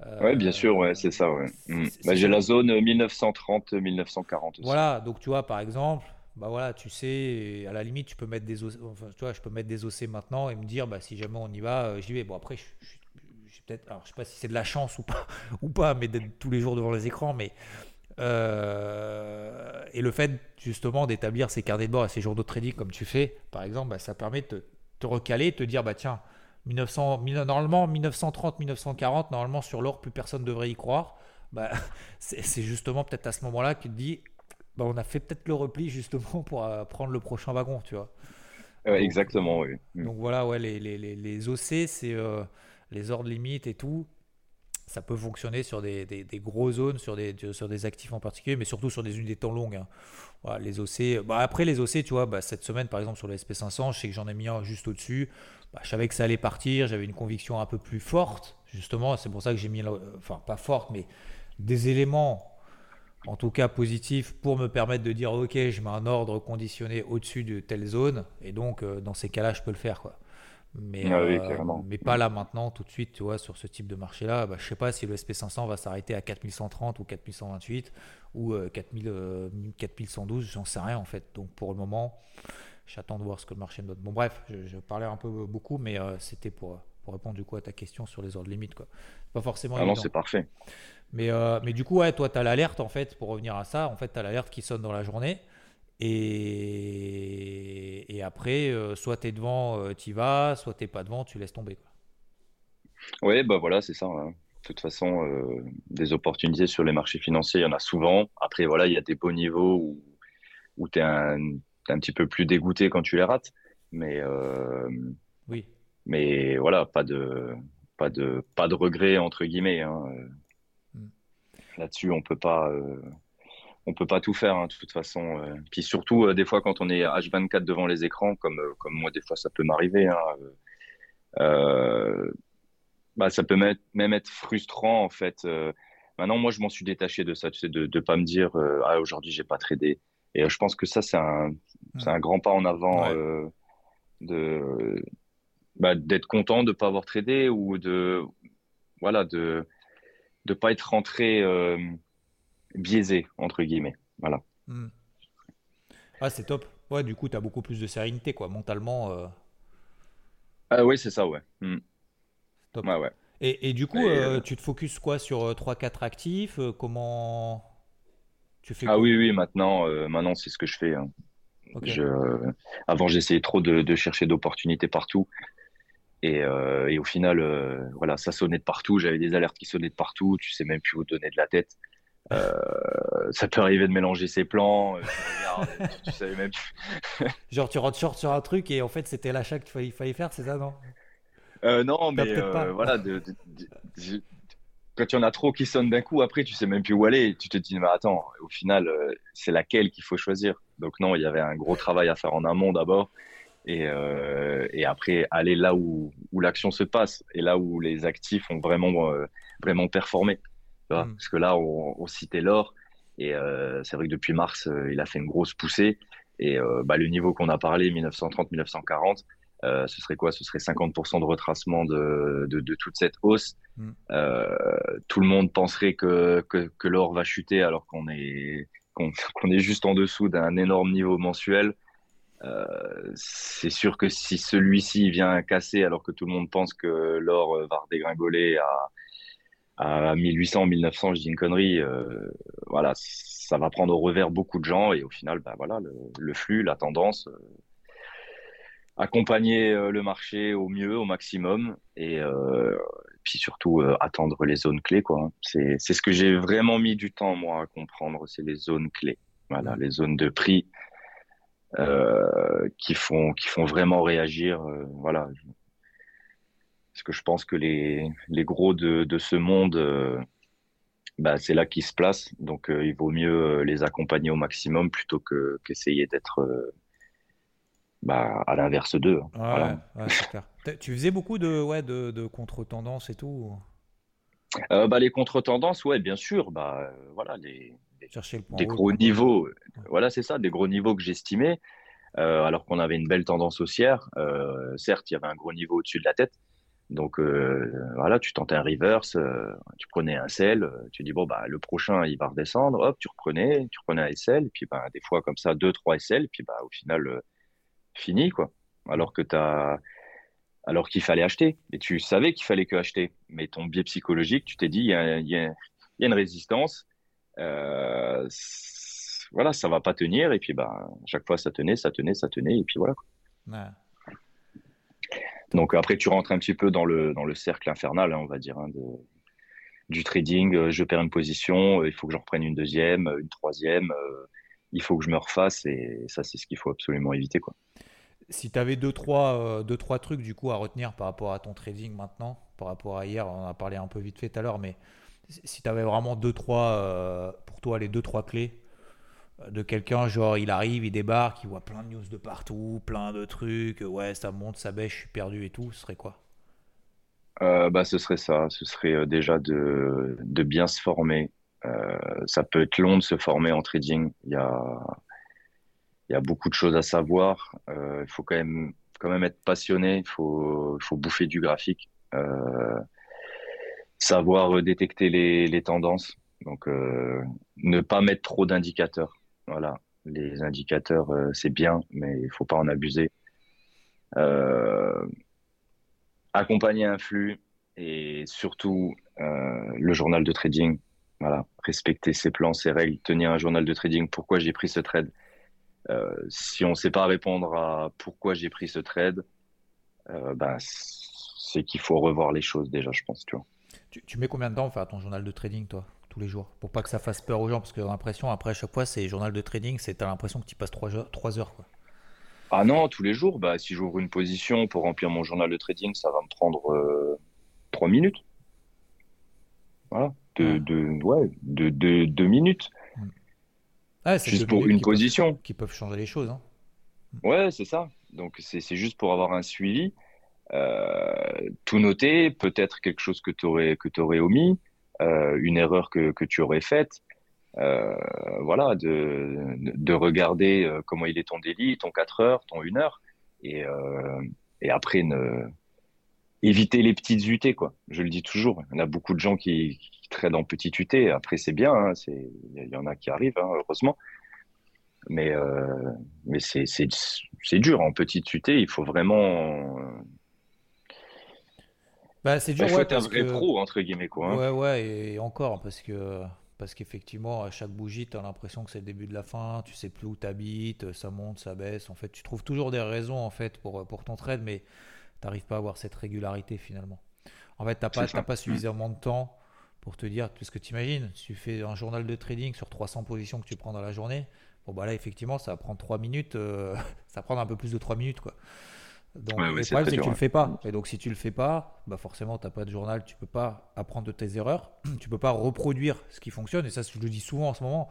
Euh, ouais, bien sûr, ouais, c'est ça. Ouais. Mm. Bah, j'ai la zone 1930-1940 Voilà, donc tu vois, par exemple, bah voilà, tu sais, à la limite, tu peux mettre des OC, enfin, tu vois, je peux mettre des OC maintenant et me dire, bah, si jamais on y va, euh, j'y vais. Bon, après, je, je, peut-être, alors, je sais pas si c'est de la chance ou pas, [laughs] ou pas, mais d'être tous les jours devant les écrans, mais euh, et le fait justement d'établir ces carnets de bord et ces jours de trading comme tu fais, par exemple, bah, ça permet de te, recaler, de te dire, bah tiens, 1900, normalement 1930, 1940, normalement sur l'or, plus personne devrait y croire. Bah, [laughs] c'est justement peut-être à ce moment-là que tu te dis, bah, on a fait peut-être le repli justement [laughs] pour euh, prendre le prochain wagon, tu vois. exactement, oui. Mm. Donc voilà, ouais, les, les, les, OC, c'est euh, les ordres limites et tout. Ça peut fonctionner sur des, des, gros zones, sur des, sur des actifs en particulier, mais surtout sur des unités temps longues. Hein. Voilà, les OC. Bah, après, les OC, tu vois, bah, cette semaine, par exemple, sur le SP500, je sais que j'en ai mis un juste au-dessus. Bah, je savais que ça allait partir, j'avais une conviction un peu plus forte, justement. C'est pour ça que j'ai mis, enfin, pas forte, mais des éléments en tout cas positif pour me permettre de dire ok je mets un ordre conditionné au-dessus de telle zone et donc euh, dans ces cas-là je peux le faire quoi. Mais, ah euh, mais pas là maintenant tout de suite tu vois sur ce type de marché là bah, je sais pas si le SP500 va s'arrêter à 4130 ou 4128 ou 4000, euh, 4112 j'en sais rien en fait. Donc pour le moment j'attends de voir ce que le marché me donne. Bon bref je, parlais un peu beaucoup mais c'était pour pour répondre du coup à ta question sur les ordres limites quoi. Pas forcément ah non c'est parfait mais, euh, mais du coup, ouais, toi, tu as l'alerte, en fait, pour revenir à ça, en fait, tu as l'alerte qui sonne dans la journée. Et, et après, euh, soit tu es devant, euh, tu y vas, soit tu pas devant, tu laisses tomber. Oui, bah voilà, c'est ça. Hein. De toute façon, des opportunités sur les marchés financiers, il y en a souvent. Après, voilà, il y a des beaux niveaux où, où tu es, un petit peu plus dégoûté quand tu les rates. Mais, oui. mais voilà, pas de pas de pas de regret entre guillemets. Hein. Là-dessus, on peut pas on peut pas tout faire hein, de toute façon. Puis surtout des fois quand on est H24 devant les écrans, comme comme moi des fois ça peut m'arriver. Hein, bah, ça peut même être frustrant en fait. maintenant, moi, je m'en suis détaché de ça, tu sais, de ne pas me dire ah aujourd'hui j'ai pas tradé. Et je pense que ça c'est un un grand pas en avant de bah, d'être content de ne pas avoir tradé ou de voilà de de pas être rentré euh, biaisé entre guillemets voilà hmm. ah c'est top ouais du coup tu as beaucoup plus de sérénité quoi mentalement euh... ah oui c'est ça ouais hmm. top. ouais, ouais. Et, et, du coup euh, tu te focuses quoi sur 3-4 actifs comment tu fais ah oui oui maintenant maintenant c'est ce que je fais hein. Je, avant, j'essayais trop de, de chercher d'opportunités partout. Et, euh, et, au final, euh, voilà, ça sonnait de partout. J'avais des alertes qui sonnaient de partout. Tu sais même plus où donner de la tête. Euh, ça peut arriver de mélanger ses plans. tu, tu, savais même Genre, tu rentres short sur un truc et en fait, c'était l'achat qu'il fallait, faire, c'est ça, non? Non, mais voilà, de, quand il y en a trop qui sonnent d'un coup, après, tu sais même plus où aller. Tu te dis, mais attends, au final, c'est laquelle qu'il faut choisir? Donc, non, il y avait un gros travail à faire en amont d'abord et, euh, et après aller là où, où l'action se passe et là où les actifs ont vraiment, euh, vraiment performé. Mm. Parce que là, on, on citait l'or et euh, c'est vrai que depuis mars, il a fait une grosse poussée et bah, le niveau qu'on a parlé, 1930-1940, euh, ce serait quoi? Ce serait 50% de retracement de, de, de, toute cette hausse. Mm. tout le monde penserait que, que, que l'or va chuter alors qu'on est, qu'on [laughs] est juste en dessous d'un énorme niveau mensuel. Euh, c'est sûr que si celui-ci vient casser alors que tout le monde pense que l'or euh, va redégringoler à, à 1800, 1900, je dis une connerie, euh, voilà, ça va prendre au revers beaucoup de gens et au final, bah voilà, le, flux, la tendance, accompagner le marché au mieux, au maximum et puis surtout attendre les zones clés, quoi. C'est ce que j'ai vraiment mis du temps moi à comprendre, c'est les zones clés, voilà, les zones de prix qui font qui font vraiment réagir. Euh, voilà, parce que je pense que les les gros de de ce monde euh, bah, c'est là qu'ils se placent. Donc, il vaut mieux les accompagner au maximum plutôt que qu'essayer d'être bah, à l'inverse d'eux. Ouais, ouais, Tu faisais beaucoup de, ouais, de, de contre-tendances et tout bah, Les contre-tendances, ouais, bien sûr. Bah, voilà, les, des gros niveaux. Voilà, c'est ça, des gros niveaux que j'estimais, euh, alors qu'on avait une belle tendance haussière. Euh, certes, il y avait un gros niveau au-dessus de la tête. Donc euh, voilà, tu tentais un reverse, tu prenais un sell, tu dis bon bah le prochain il va redescendre, hop, tu reprenais, tu reprenais un SL, puis bah, des fois comme ça deux trois SL, puis bah au final fini quoi. Alors que tu as alors qu'il fallait acheter et tu savais qu'il fallait que acheter, mais ton biais psychologique, tu t'es dit il y a, y a, une résistance, euh, voilà, ça va pas tenir. Et puis, bah, chaque fois, ça tenait, ça tenait, ça tenait. Et puis voilà. Donc après, tu rentres un petit peu dans le, dans le cercle infernal, hein, on va dire, hein, de, du trading. Euh, je perds une position, euh, il faut que j'en reprenne une deuxième, une troisième. il faut que je me refasse. Et ça, c'est ce qu'il faut absolument éviter. Quoi. Si tu avais deux trois, deux, trois trucs du coup à retenir par rapport à ton trading maintenant, par rapport à hier, on en a parlé un peu vite fait tout à l'heure, mais si tu avais vraiment deux, trois, euh, pour toi, les deux, trois clés euh, de quelqu'un, genre il arrive, il débarque, il voit plein de news de partout, plein de trucs, ouais, ça monte, ça baisse, je suis perdu et tout, ce serait quoi? Euh, bah, Ce serait ça, ce serait déjà de, de bien se former. ça peut être long de se former en trading, il y a, il y a beaucoup de choses à savoir, il faut quand même, quand même être passionné, il faut, faut bouffer du graphique savoir euh, détecter les, tendances. Donc, euh, ne pas mettre trop d'indicateurs. Voilà, les indicateurs, euh, c'est bien, mais il faut pas en abuser. accompagner un flux et surtout le journal de trading. Voilà, respecter ses plans, ses règles, tenir un journal de trading. Pourquoi j'ai pris ce trade? Si on ne sait pas répondre à pourquoi j'ai pris ce trade, ben, c'est qu'il faut revoir les choses déjà, je pense. Tu vois. Tu, mets combien de temps à faire ton journal de trading, toi, tous les jours Pour pas que ça fasse peur aux gens, parce que l'impression, après, à chaque fois, c'est journal de trading, c'est as l'impression que tu passes 3 heures. 3 heures quoi. Ah non, tous les jours, bah, si j'ouvre une position pour remplir mon journal de trading, ça va me prendre trois minutes. Voilà, de, de, ouais, de, de deux minutes. Ah, c'est Juste pour une qui peuvent- position. qui peuvent changer les choses. hein. Ouais, c'est ça. Donc c'est c'est juste pour avoir un suivi, euh, tout noter, peut-être quelque chose que tu aurais que aurais omis, euh, une erreur que que tu aurais faite. Euh, voilà, de de regarder euh, comment il est ton délit, ton 4 heures, ton 1 heure, et euh, et après éviter les petites UT quoi. Je le dis toujours. En a beaucoup de gens qui, qui traînent en petites UT. Après c'est bien, hein, il y en a qui arrivent, hein, heureusement. Mais, euh, mais c'est, dur en petite UT, il faut vraiment. Bah, c'est dur, faut ouais, un vrai que- pro, entre guillemets, quoi. hein. Ouais, ouais, et encore, parce que parce qu'effectivement, à chaque bougie, tu as l'impression que c'est le début de la fin, tu sais plus où tu habites, ça monte, ça baisse. En fait, tu trouves toujours des raisons en fait pour, pour ton trade, mais tu n'arrives pas à avoir cette régularité finalement. En fait, tu n'as pas, pas suffisamment de temps pour te dire, parce que tu imagines, tu fais un journal de trading sur 300 positions que tu prends dans la journée, bon bah là, effectivement, ça va prendre 3 minutes, euh, [laughs] ça va prendre un peu plus de 3 minutes, quoi. Donc, Ouais, le problème, c'est que dur, tu le ouais. fais pas. Et donc, si tu le fais pas, bah forcément, tu n'as pas de journal, tu peux pas apprendre de tes erreurs, [clears throat] tu peux pas reproduire ce qui fonctionne. Et ça, je le dis souvent en ce moment,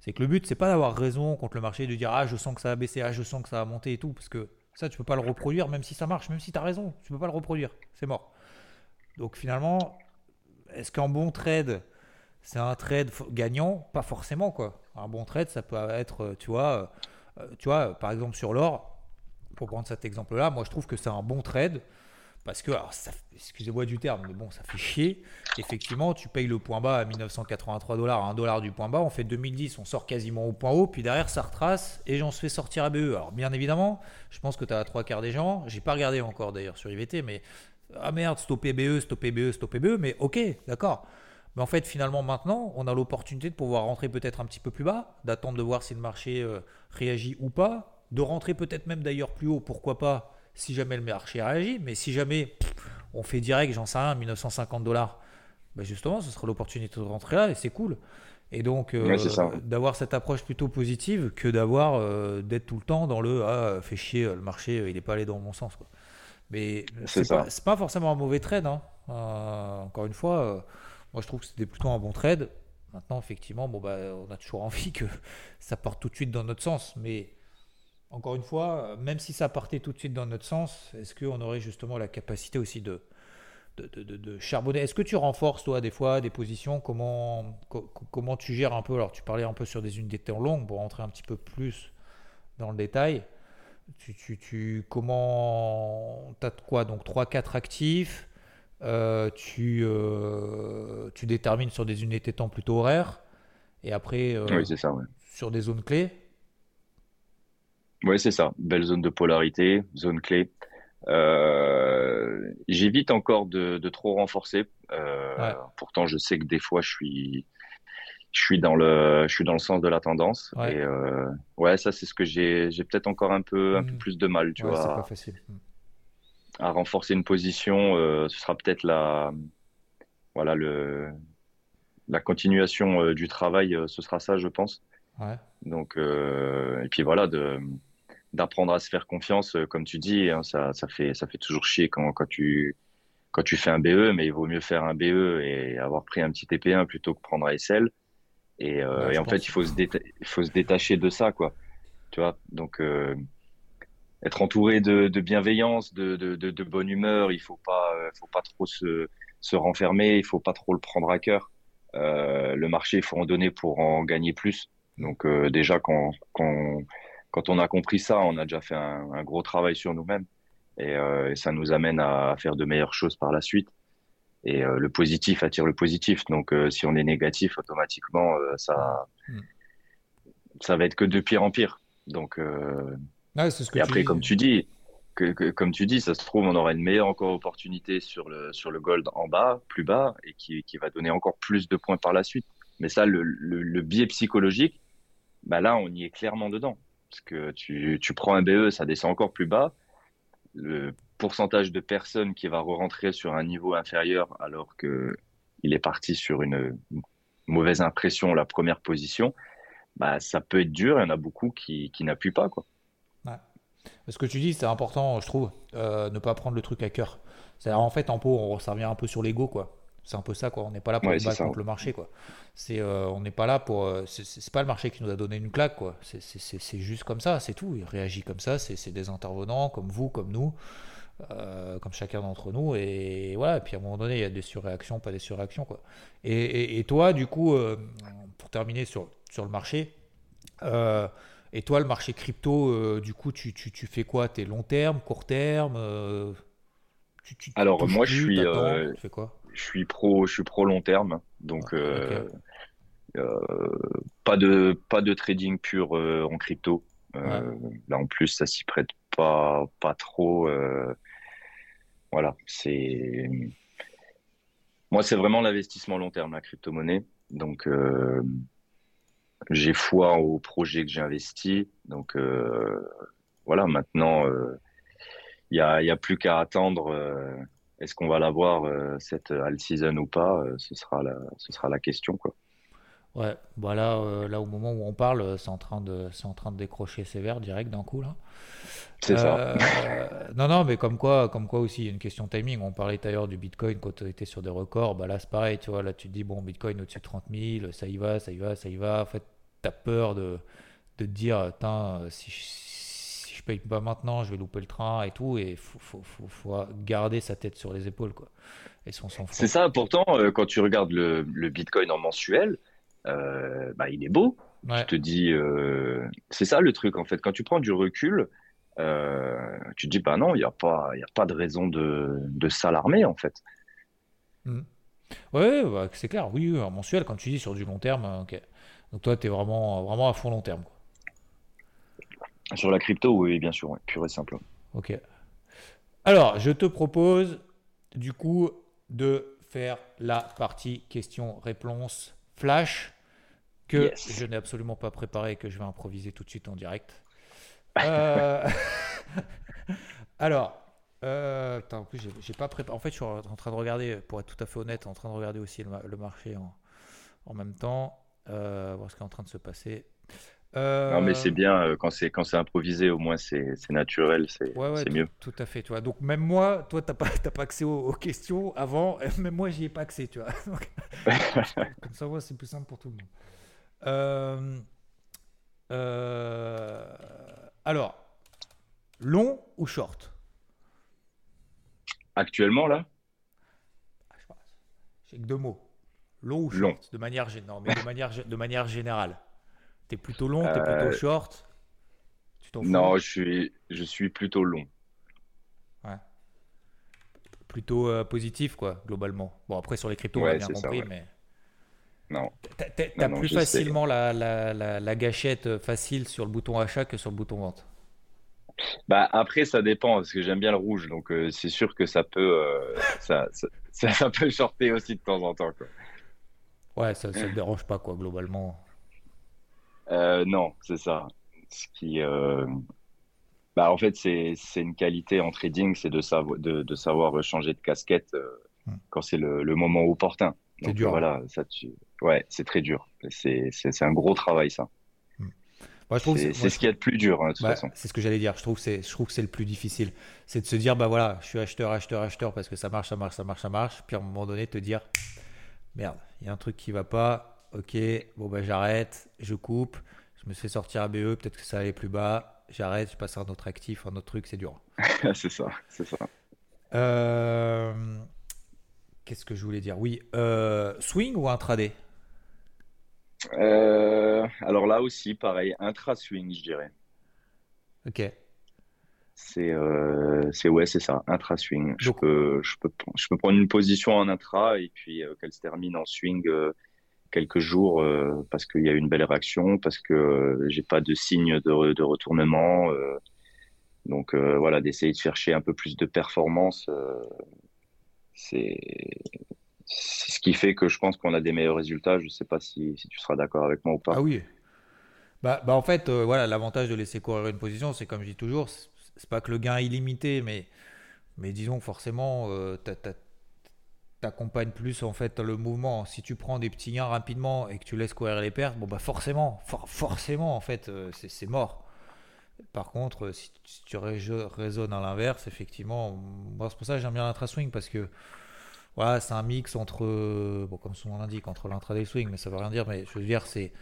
c'est que le but, c'est pas d'avoir raison contre le marché, de dire ah, je sens que ça va baisser, ah, je sens que ça va monter et tout, parce que ça, tu peux pas le reproduire, même si ça marche, même si tu as raison, tu peux pas le reproduire, c'est mort. Donc, finalement, est-ce qu'un bon trade, c'est un trade gagnant? Pas forcément, quoi. Un bon trade, ça peut être, euh, tu vois, euh, tu vois, par exemple sur l'or, pour prendre cet exemple-là, moi je trouve que c'est un bon trade parce que, excusez-moi du terme, mais bon, ça fait chier. Effectivement, tu payes le point bas à 1983 dollars, 1 dollar du point bas, on fait 2010, on sort quasiment au point haut, puis derrière ça retrace et j'en se fait sortir à BE. Alors, bien évidemment, je pense que tu as trois quarts des gens, j'ai pas regardé encore d'ailleurs sur IVT, mais ah merde, stopper BE, stopper BE, stopper BE, mais ok, d'accord. Mais en fait, finalement, maintenant, on a l'opportunité de pouvoir rentrer peut-être un petit peu plus bas, d'attendre de voir si le marché euh, réagit ou pas, de rentrer peut-être même d'ailleurs plus haut, pourquoi pas, si jamais le marché réagit. Mais si jamais pff, on fait direct, j'en sais rien, 1950 dollars, ben justement, ce sera l'opportunité de rentrer là et c'est cool. Et donc, euh, Ouais, d'avoir cette approche plutôt positive que d'avoir euh, d'être tout le temps dans le ah, fait chier, le marché, euh, il n'est pas allé dans mon sens. Quoi. Mais C'est pas, pas forcément un mauvais trade. hein. Euh, encore une fois, moi je trouve que c'était plutôt un bon trade. Maintenant, effectivement, bon, bah, on a toujours [laughs] envie que ça parte tout de suite dans notre sens. Mais encore une fois, euh, même si ça partait tout de suite dans notre sens, est-ce qu'on aurait justement la capacité aussi de, de, de- de- de charbonner? Est-ce que tu renforces, toi, des fois, des positions? Comment, co- co- comment tu gères un peu? Alors, tu parlais un peu sur des unités de temps longues pour rentrer un petit peu plus dans le détail. Tu, tu, tu, comment quoi? Donc 3-4 actifs, euh, tu, euh, tu détermines sur des unités de temps plutôt horaires, et après euh, Oui, c'est ça, ouais. sur des zones clés. Ouais, c'est ça. Belle zone de polarité, zone clé. Euh, j'évite encore de, de trop renforcer. Euh, Ouais. Pourtant, je sais que des fois, je suis, je suis dans le, je suis dans le sens de la tendance. Ouais. Et euh, ouais, ça, c'est ce que j'ai, j'ai peut-être encore un peu, un peu Mhm. plus de mal, tu Ouais, c'est vois, pas facile. à renforcer une position. ce sera peut-être la, voilà, le, la continuation du travail. ce sera ça, je pense. Ouais. Donc, et puis voilà, de, d'apprendre à se faire confiance, euh, comme tu dis, hein, ça, ça fait, ça fait toujours chier quand, quand tu, quand tu fais un BE, mais il vaut mieux faire un BE et avoir pris un petit TP1 plutôt que prendre un SL. Et, euh, Ouais, et en fait, il faut se, il faut se détacher de ça, quoi. Tu vois, donc euh, être entouré de, de bienveillance, de, de, de, de bonne humeur, il faut pas, euh, faut pas trop se, se renfermer, il faut pas trop le prendre à cœur. Euh, le marché, il faut en donner pour en gagner plus. Donc euh, déjà, quand, quand, quand on a compris ça, on a déjà fait un, un gros travail sur nous-mêmes et, euh, et ça nous amène à faire de meilleures choses par la suite. Et euh, le positif attire le positif. Donc euh, si on est négatif, automatiquement, ça, Mm. ça va être que de pire en pire. Donc ce que et après, dis. comme tu dis, que, que- comme tu dis, ça se trouve, on aura une meilleure encore opportunité sur le, sur le gold en bas, plus bas, et qui, qui va donner encore plus de points par la suite. Mais ça, le, le, le biais psychologique, bah là, on y est clairement dedans. Parce que tu, prends un BE, ça descend encore plus bas. Le pourcentage de personnes qui va re-rentrer sur un niveau inférieur alors que il est parti sur une mauvaise impression, la première position, bah, ça peut être dur. Il y en a beaucoup qui, qui n'appuient pas, quoi. Ce que tu dis, c'est important, je trouve, ne pas prendre le truc à cœur. En fait, en pot, on, revient un peu sur l'ego, quoi. C'est un peu ça, quoi. On n'est pas là pour se battre contre le marché, quoi. C'est, on n'est pas là pour. c'est pas le marché qui nous a donné une claque, quoi. C'est juste comme ça, c'est tout. Il réagit comme ça. C'est des intervenants comme vous, comme nous. Euh, comme chacun d'entre nous. Et voilà, et puis à un moment donné, il y a des surréactions, pas des surréactions. Quoi. Et, toi, du coup, euh, pour terminer sur, sur le marché, euh, et toi, le marché crypto, du coup, tu, tu, tu fais quoi? T'es long terme, court terme Alors, moi, je suis. fais quoi? Je suis pro, je suis pro long terme, donc pas de pas de trading pur en crypto. Là en plus, ça s'y prête pas pas trop. Voilà, c'est moi, c'est vraiment l'investissement long terme, la crypto-monnaie. Donc, euh, j'ai foi au projet que j'ai investi. Donc, euh, voilà, maintenant, il n'y a, y a, plus qu'à attendre. Est-ce qu'on va l'avoir, cette all season ou pas ce, sera la, ce sera la question. Quoi. Ouais, voilà, bah là, au moment où on parle, c'est en, train de, en train de décrocher sévère direct d'un coup. là. C'est ça. Euh, non, non, mais comme quoi, comme quoi aussi, il y a une question de timing. On parlait d'ailleurs du Bitcoin quand tu étais sur des records. Bah là, c'est pareil, tu vois. Là, tu te dis, bon, Bitcoin au-dessus de 30 000, ça y va, ça y va, ça y va. En fait, tu as peur de, de te dire, si si je paye pas maintenant, je vais louper le train et tout. Et il faut, faut, faut, garder sa tête sur les épaules, quoi. Et C'est ça, pourtant, euh, quand tu regardes le, le Bitcoin en mensuel, euh, bah, il est beau. Je te dis, c'est ça le truc, en fait. Quand tu prends du recul, euh, tu te dis, bah non, il n'y a, pas, a pas de raison de, de s'alarmer, en fait. Hmm. Ouais, bah, c'est clair, oui, en mensuel, quand tu dis sur du long terme, ok. Donc toi, tu es vraiment, vraiment à fond long terme. Quoi. Sur la crypto, oui, bien sûr, pur et simple. Ok. Alors, je te propose, du coup, de faire la partie questions-réponses flash que je n'ai absolument pas préparé et que je vais improviser tout de suite en direct. [laughs] Euh, [laughs] alors, euh, en plus, j'ai pas préparé. En fait, je suis en train de regarder, pour être tout à fait honnête, en train de regarder aussi le, marché en, en, même temps, euh, voir ce qui est en train de se passer. Euh, non, mais c'est bien quand c'est quand c'est improvisé, au moins c'est naturel, c'est mieux. Tout à fait, tu vois. Donc même moi, toi, t'as pas [laughs] pas accès aux, questions avant, même moi, j'y ai pas accès, tu vois. [laughs] [laughs] comme ça, c'est plus simple pour tout le monde. Euh, euh, alors, long ou short? Actuellement, là? Ah, J'ai que deux mots. Long ou short De manière, non, mais de manière, de manière générale. T'es plutôt long, t'es plutôt euh, short Non, je suis, je suis plutôt long. Ouais. Plutôt euh, positif, quoi, globalement. Bon, après, sur les cryptos, on a bien compris, mais. Non. T'as plus facilement la, la, la, gâchette euh, facile sur le bouton achat que sur le bouton vente. Bah après ça dépend parce que j'aime bien le rouge donc euh, c'est sûr que ça peut euh, ça, ça, [laughs] ça, peut shorter aussi de temps en temps quoi. Ouais ça ne dérange pas quoi globalement. Non c'est ça. Ce qui bah en fait c'est une qualité en trading c'est de savoir de, de, savoir changer de casquette hmm. quand c'est le, le, moment opportun. C'est dur. Voilà ça tu... ouais c'est très dur c'est un gros travail ça c'est ce qu'il y a de plus dur, hein, de toute bah, façon. C'est ce que j'allais dire. Je trouve que c'est, je trouve que c'est le plus difficile. C'est de se dire, bah voilà, je suis acheteur, acheteur, acheteur parce que ça marche, ça marche, ça marche, ça marche. Puis à un moment donné, te dire, merde, il y a un truc qui va pas. Ok, bon bah j'arrête, je coupe, je me fais sortir à BE, peut-être que ça allait plus bas. J'arrête, je passe à un autre actif, un autre truc, c'est dur. [laughs] c'est ça, c'est ça. Euh, qu'est-ce que je voulais dire? Oui, euh, swing ou intraday? Euh, alors là aussi, pareil, intra-swing, je dirais. Ok. C'est ouais, c'est ça, intra-swing. Je, peux, je, peux, je peux prendre une position en intra et puis qu'elle se termine en swing quelques jours parce qu'il y a une belle réaction, parce que j'ai pas de signe de, retournement. donc voilà, d'essayer de chercher un peu plus de performance, c'est ce qui fait que je pense qu'on a des meilleurs résultats. Je sais pas si, tu seras d'accord avec moi ou pas. Ah oui. Bah, bah en fait, euh, voilà, l'avantage de laisser courir une position, c'est comme je dis toujours, c'est pas que le gain est illimité, mais, mais disons forcément, euh, t'accompagnes plus en fait le mouvement. Si tu prends des petits gains rapidement et que tu laisses courir les pertes, bon bah forcément, forcément en fait, euh, c'est mort. Par contre, si, tu raisonnes à l'inverse, effectivement, moi c'est pour ça que j'aime bien l'intra-swing parce que voilà, c'est un mix entre, bon, comme son nom l'indique, entre l'intraday swing, mais ça veut rien dire. Mais je veux dire, c'est,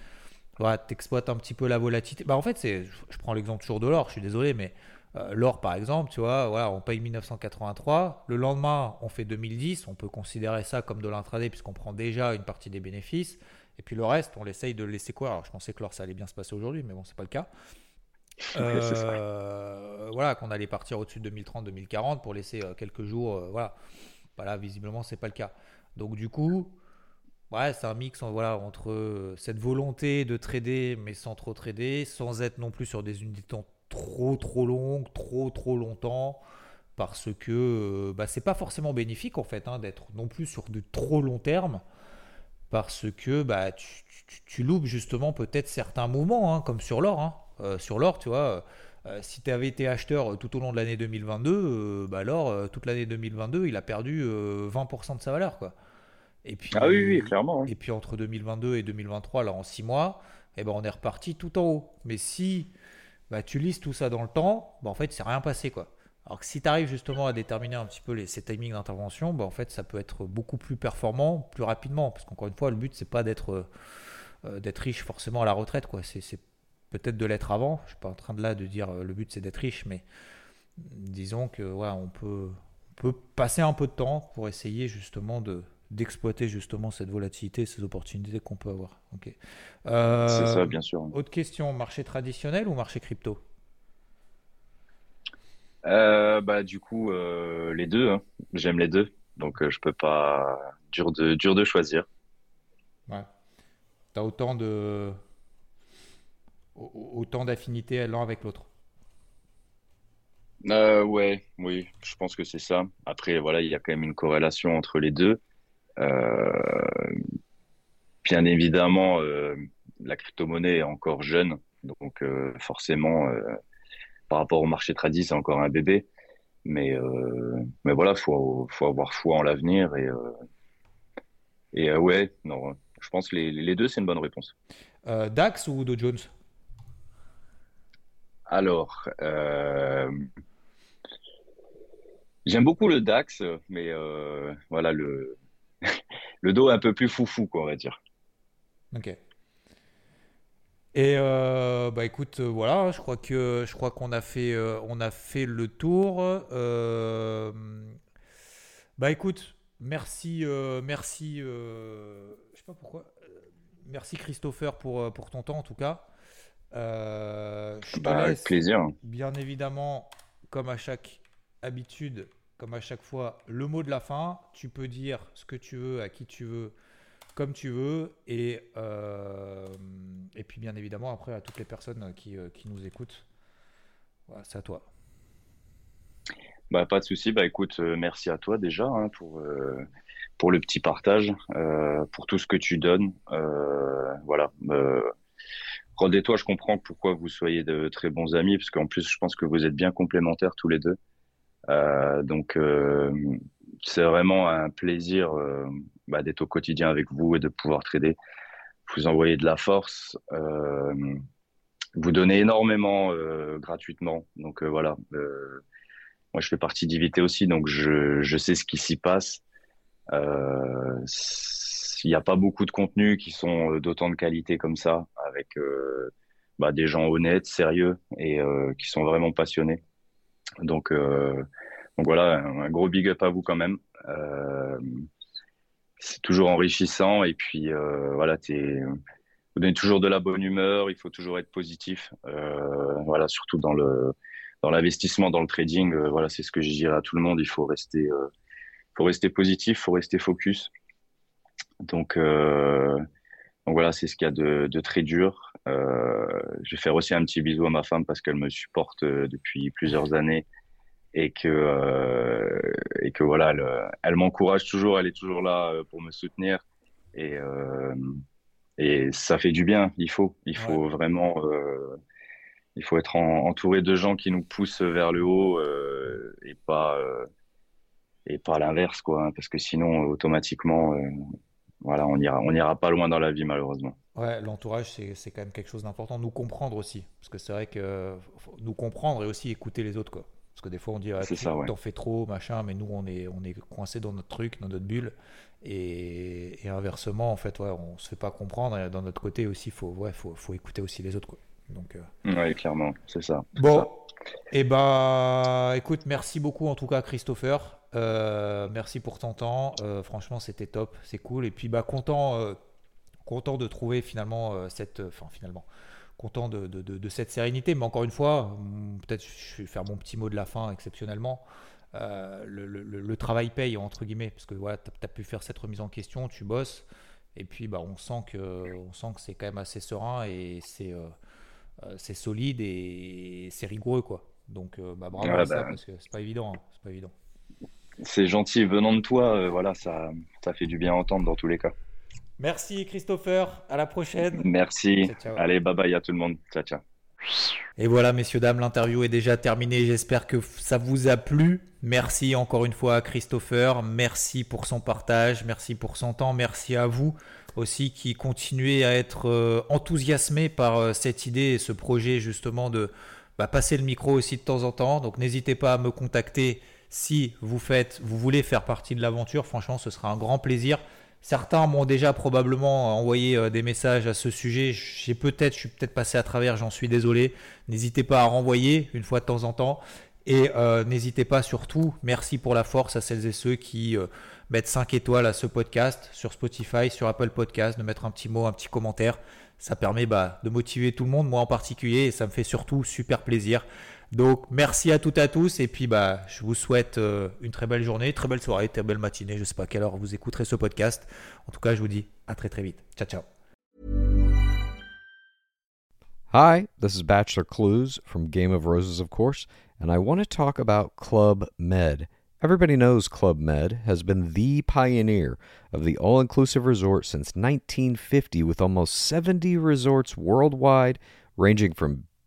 voilà, t'exploites un petit peu la volatilité. Bah, en fait, c'est, je prends l'exemple toujours de l'or, je suis désolé, mais euh, l'or, par exemple, tu vois, voilà, on paye 1983. Le lendemain, on fait 2010. On peut considérer ça comme de l'intraday puisqu'on prend déjà une partie des bénéfices. Et puis le reste, on essaye de le laisser quoi Alors, je pensais que l'or, ça allait bien se passer aujourd'hui, mais bon, c'est pas le cas. [laughs] Euh, voilà, qu'on allait partir au-dessus de 2030-2040 pour laisser euh, quelques jours. voilà. Bah là, visiblement, c'est pas le cas. Donc, du coup, ouais, c'est un mix voilà, entre cette volonté de trader, mais sans trop trader, sans être non plus sur des unités de temps trop trop longue, trop trop longtemps, parce que euh, bah, c'est pas forcément bénéfique en fait hein, d'être non plus sur de trop long terme, parce que bah, tu, loupes justement peut-être certains mouvements, hein, comme sur l'or. Hein. Euh, sur l'or, tu vois, euh, si tu avais été acheteur tout au long de l'année 2022, bah, l'or, toute l'année 2022, il a perdu 20% de sa valeur. Quoi. Et puis, ah oui, oui, clairement. Et puis entre 2022 et 2023, là en 6 mois, eh ben, on est reparti tout en haut. Mais si bah, tu lises tout ça dans le temps, bah, en fait, c'est rien passé. Quoi. Alors que si tu arrives justement à déterminer un petit peu les, ces timings d'intervention, bah, en fait, ça peut être beaucoup plus performant, plus rapidement. Parce qu'encore une fois, le but, c'est pas d'être euh, euh, riche forcément à la retraite. Quoi. C'est, peut-être de l'être avant. Je suis pas en train de là de dire euh, le but, c'est d'être riche, mais disons que on, peut, on peut passer un peu de temps pour essayer justement de, d'exploiter justement cette volatilité, ces opportunités qu'on peut avoir. Ok. Euh, c'est ça, bien sûr. Autre question, marché traditionnel ou marché crypto? Euh, bah, Du coup, euh, les deux. Hein. J'aime les deux. Donc, je peux pas. Dur de, dur de choisir. Ouais. Tu as autant de. Autant d'affinités l'un avec l'autre? Ouais, oui, je pense que c'est ça. Après, voilà, il y a quand même une corrélation entre les deux. Euh, bien évidemment, euh, la crypto-monnaie est encore jeune, donc euh, forcément, par rapport au marché tradit, c'est encore un bébé. Mais, mais voilà, il faut, faut, avoir foi en l'avenir. Et, et ouais, non, je pense que les, les deux, c'est une bonne réponse. DAX ou Dow Jones? Alors, j'aime beaucoup le DAX, mais voilà, le, le dos est un peu plus foufou, quoi, on va dire. Ok. Et euh, bah écoute, euh, voilà, je crois que je crois qu'on a fait euh, on a fait le tour. bah écoute, merci merci je sais pas pourquoi. Merci Christopher pour pour ton temps en tout cas. je bah, plaisir. Bien évidemment, comme à chaque habitude, comme à chaque fois, le mot de la fin. Tu peux dire ce que tu veux, à qui tu veux, comme tu veux. Et, euh, et puis, bien évidemment, après, à toutes les personnes qui, euh, qui nous écoutent, c'est à toi. Bah, pas de souci. Bah, écoute, euh, merci à toi déjà hein, pour, pour le petit partage, pour tout ce que tu donnes. voilà. Rod toi, je comprends pourquoi vous soyez de très bons amis, parce qu'en plus, je pense que vous êtes bien complémentaires tous les deux. Euh, donc, euh, c'est vraiment un plaisir euh, bah, d'être au quotidien avec vous et de pouvoir trader. Vous envoyer de la force vous donnez énormément gratuitement. Donc voilà, moi je fais partie d'IVT aussi, donc je, je, sais ce qui s'y passe. Il n'y a pas beaucoup de contenus qui sont d'autant de qualité comme ça, avec bah, des gens honnêtes, sérieux et qui sont vraiment passionnés. Donc, euh, donc voilà, un gros big up à vous quand même. Euh, c'est toujours enrichissant et puis euh, voilà, es, vous donnez toujours de la bonne humeur. Il faut toujours être positif. voilà, surtout dans le dans l'investissement, dans le trading. voilà, c'est ce que je dirais à tout le monde. Il faut rester faut rester positif, faut rester focus. Donc, donc voilà, c'est ce qu'il y a de, de, très dur. Euh, je vais faire aussi un petit bisou à ma femme parce qu'elle me supporte euh, depuis plusieurs années et que euh, et que voilà, elle, m'encourage toujours, elle est toujours là pour me soutenir et et ça fait du bien. Il faut, il faut vraiment, il faut être entouré de gens qui nous poussent vers le haut et pas et pas l'inverse quoi, hein, parce que sinon automatiquement, voilà, on ira on ira pas loin dans la vie malheureusement. Ouais, l'entourage, c'est quand même quelque chose d'important. Nous comprendre aussi. Parce que c'est vrai que nous comprendre et aussi écouter les autres. Quoi. Parce que des fois, on dit, ah, t'en fais trop, machin, mais nous, on est, on est coincé dans notre truc, dans notre bulle. Et, inversement, en fait, ouais, on se fait pas comprendre. Et dans notre côté aussi, il faut, ouais, faut, faut, écouter aussi les autres. Quoi. Donc, euh... Ouais, clairement, c'est ça. Bon, et eh bah, écoute, merci beaucoup en tout cas, Christopher. Euh, merci pour ton temps. Euh, franchement, c'était top, c'est cool. Et puis, bah, content, euh, content de trouver finalement cette, enfin finalement, content de, de, cette sérénité. Mais encore une fois, hmm, peut-être je vais faire mon petit mot de la fin exceptionnellement. Euh, le, le, travail paye, entre guillemets, parce que voilà, tu as, pu faire cette remise en question, tu bosses, et puis bah, on sent que, on sent que c'est quand même assez serein et c'est euh, euh, c'est solide et c'est rigoureux. quoi. Donc bah, bravo à ça, bah, parce que c'est pas évident. Hein, c'est pas évident. C'est gentil venant de toi, voilà, ça, ça fait du bien à entendre dans tous les cas. Merci Christopher, à la prochaine. Merci. Allez, bye bye à tout le monde. Ciao, ciao. Et voilà, messieurs, dames, l'interview est déjà terminée. J'espère que ça vous a plu. Merci encore une fois à Christopher. Merci pour son partage. Merci pour son temps. Merci à vous aussi qui continuez à être euh, enthousiasmés par euh, cette idée et ce projet justement de bah, passer le micro aussi de temps en temps. Donc n'hésitez pas à me contacter si vous faites, vous voulez faire partie de l'aventure. Franchement, ce sera un grand plaisir. Certains m'ont déjà probablement envoyé euh, des messages à ce sujet. J'ai peut-être, je suis peut-être passé à travers, j'en suis désolé. N'hésitez pas à renvoyer une fois de temps en temps. Et euh, n'hésitez pas surtout, merci pour la force à celles et ceux qui euh, mettent 5 étoiles à ce podcast sur Spotify, sur Apple Podcast, de mettre un petit mot, un petit commentaire. Ça permet bah, de motiver tout le monde, moi en particulier, et ça me fait surtout super plaisir. Donc merci à toutes et à tous et puis bah je vous souhaite euh, une très belle journée, très belle soirée, très belle matinée. Je sais pas à quelle heure vous écouterez ce podcast. En tout cas, je vous dis à très très vite. Ciao ciao. Hi, this is Bachelor Clues from Game of Roses, of course, and I want to talk about Club Med. Everybody knows Club Med has been the pioneer of the all inclusive resort since 1950, with almost 70 resorts worldwide, ranging from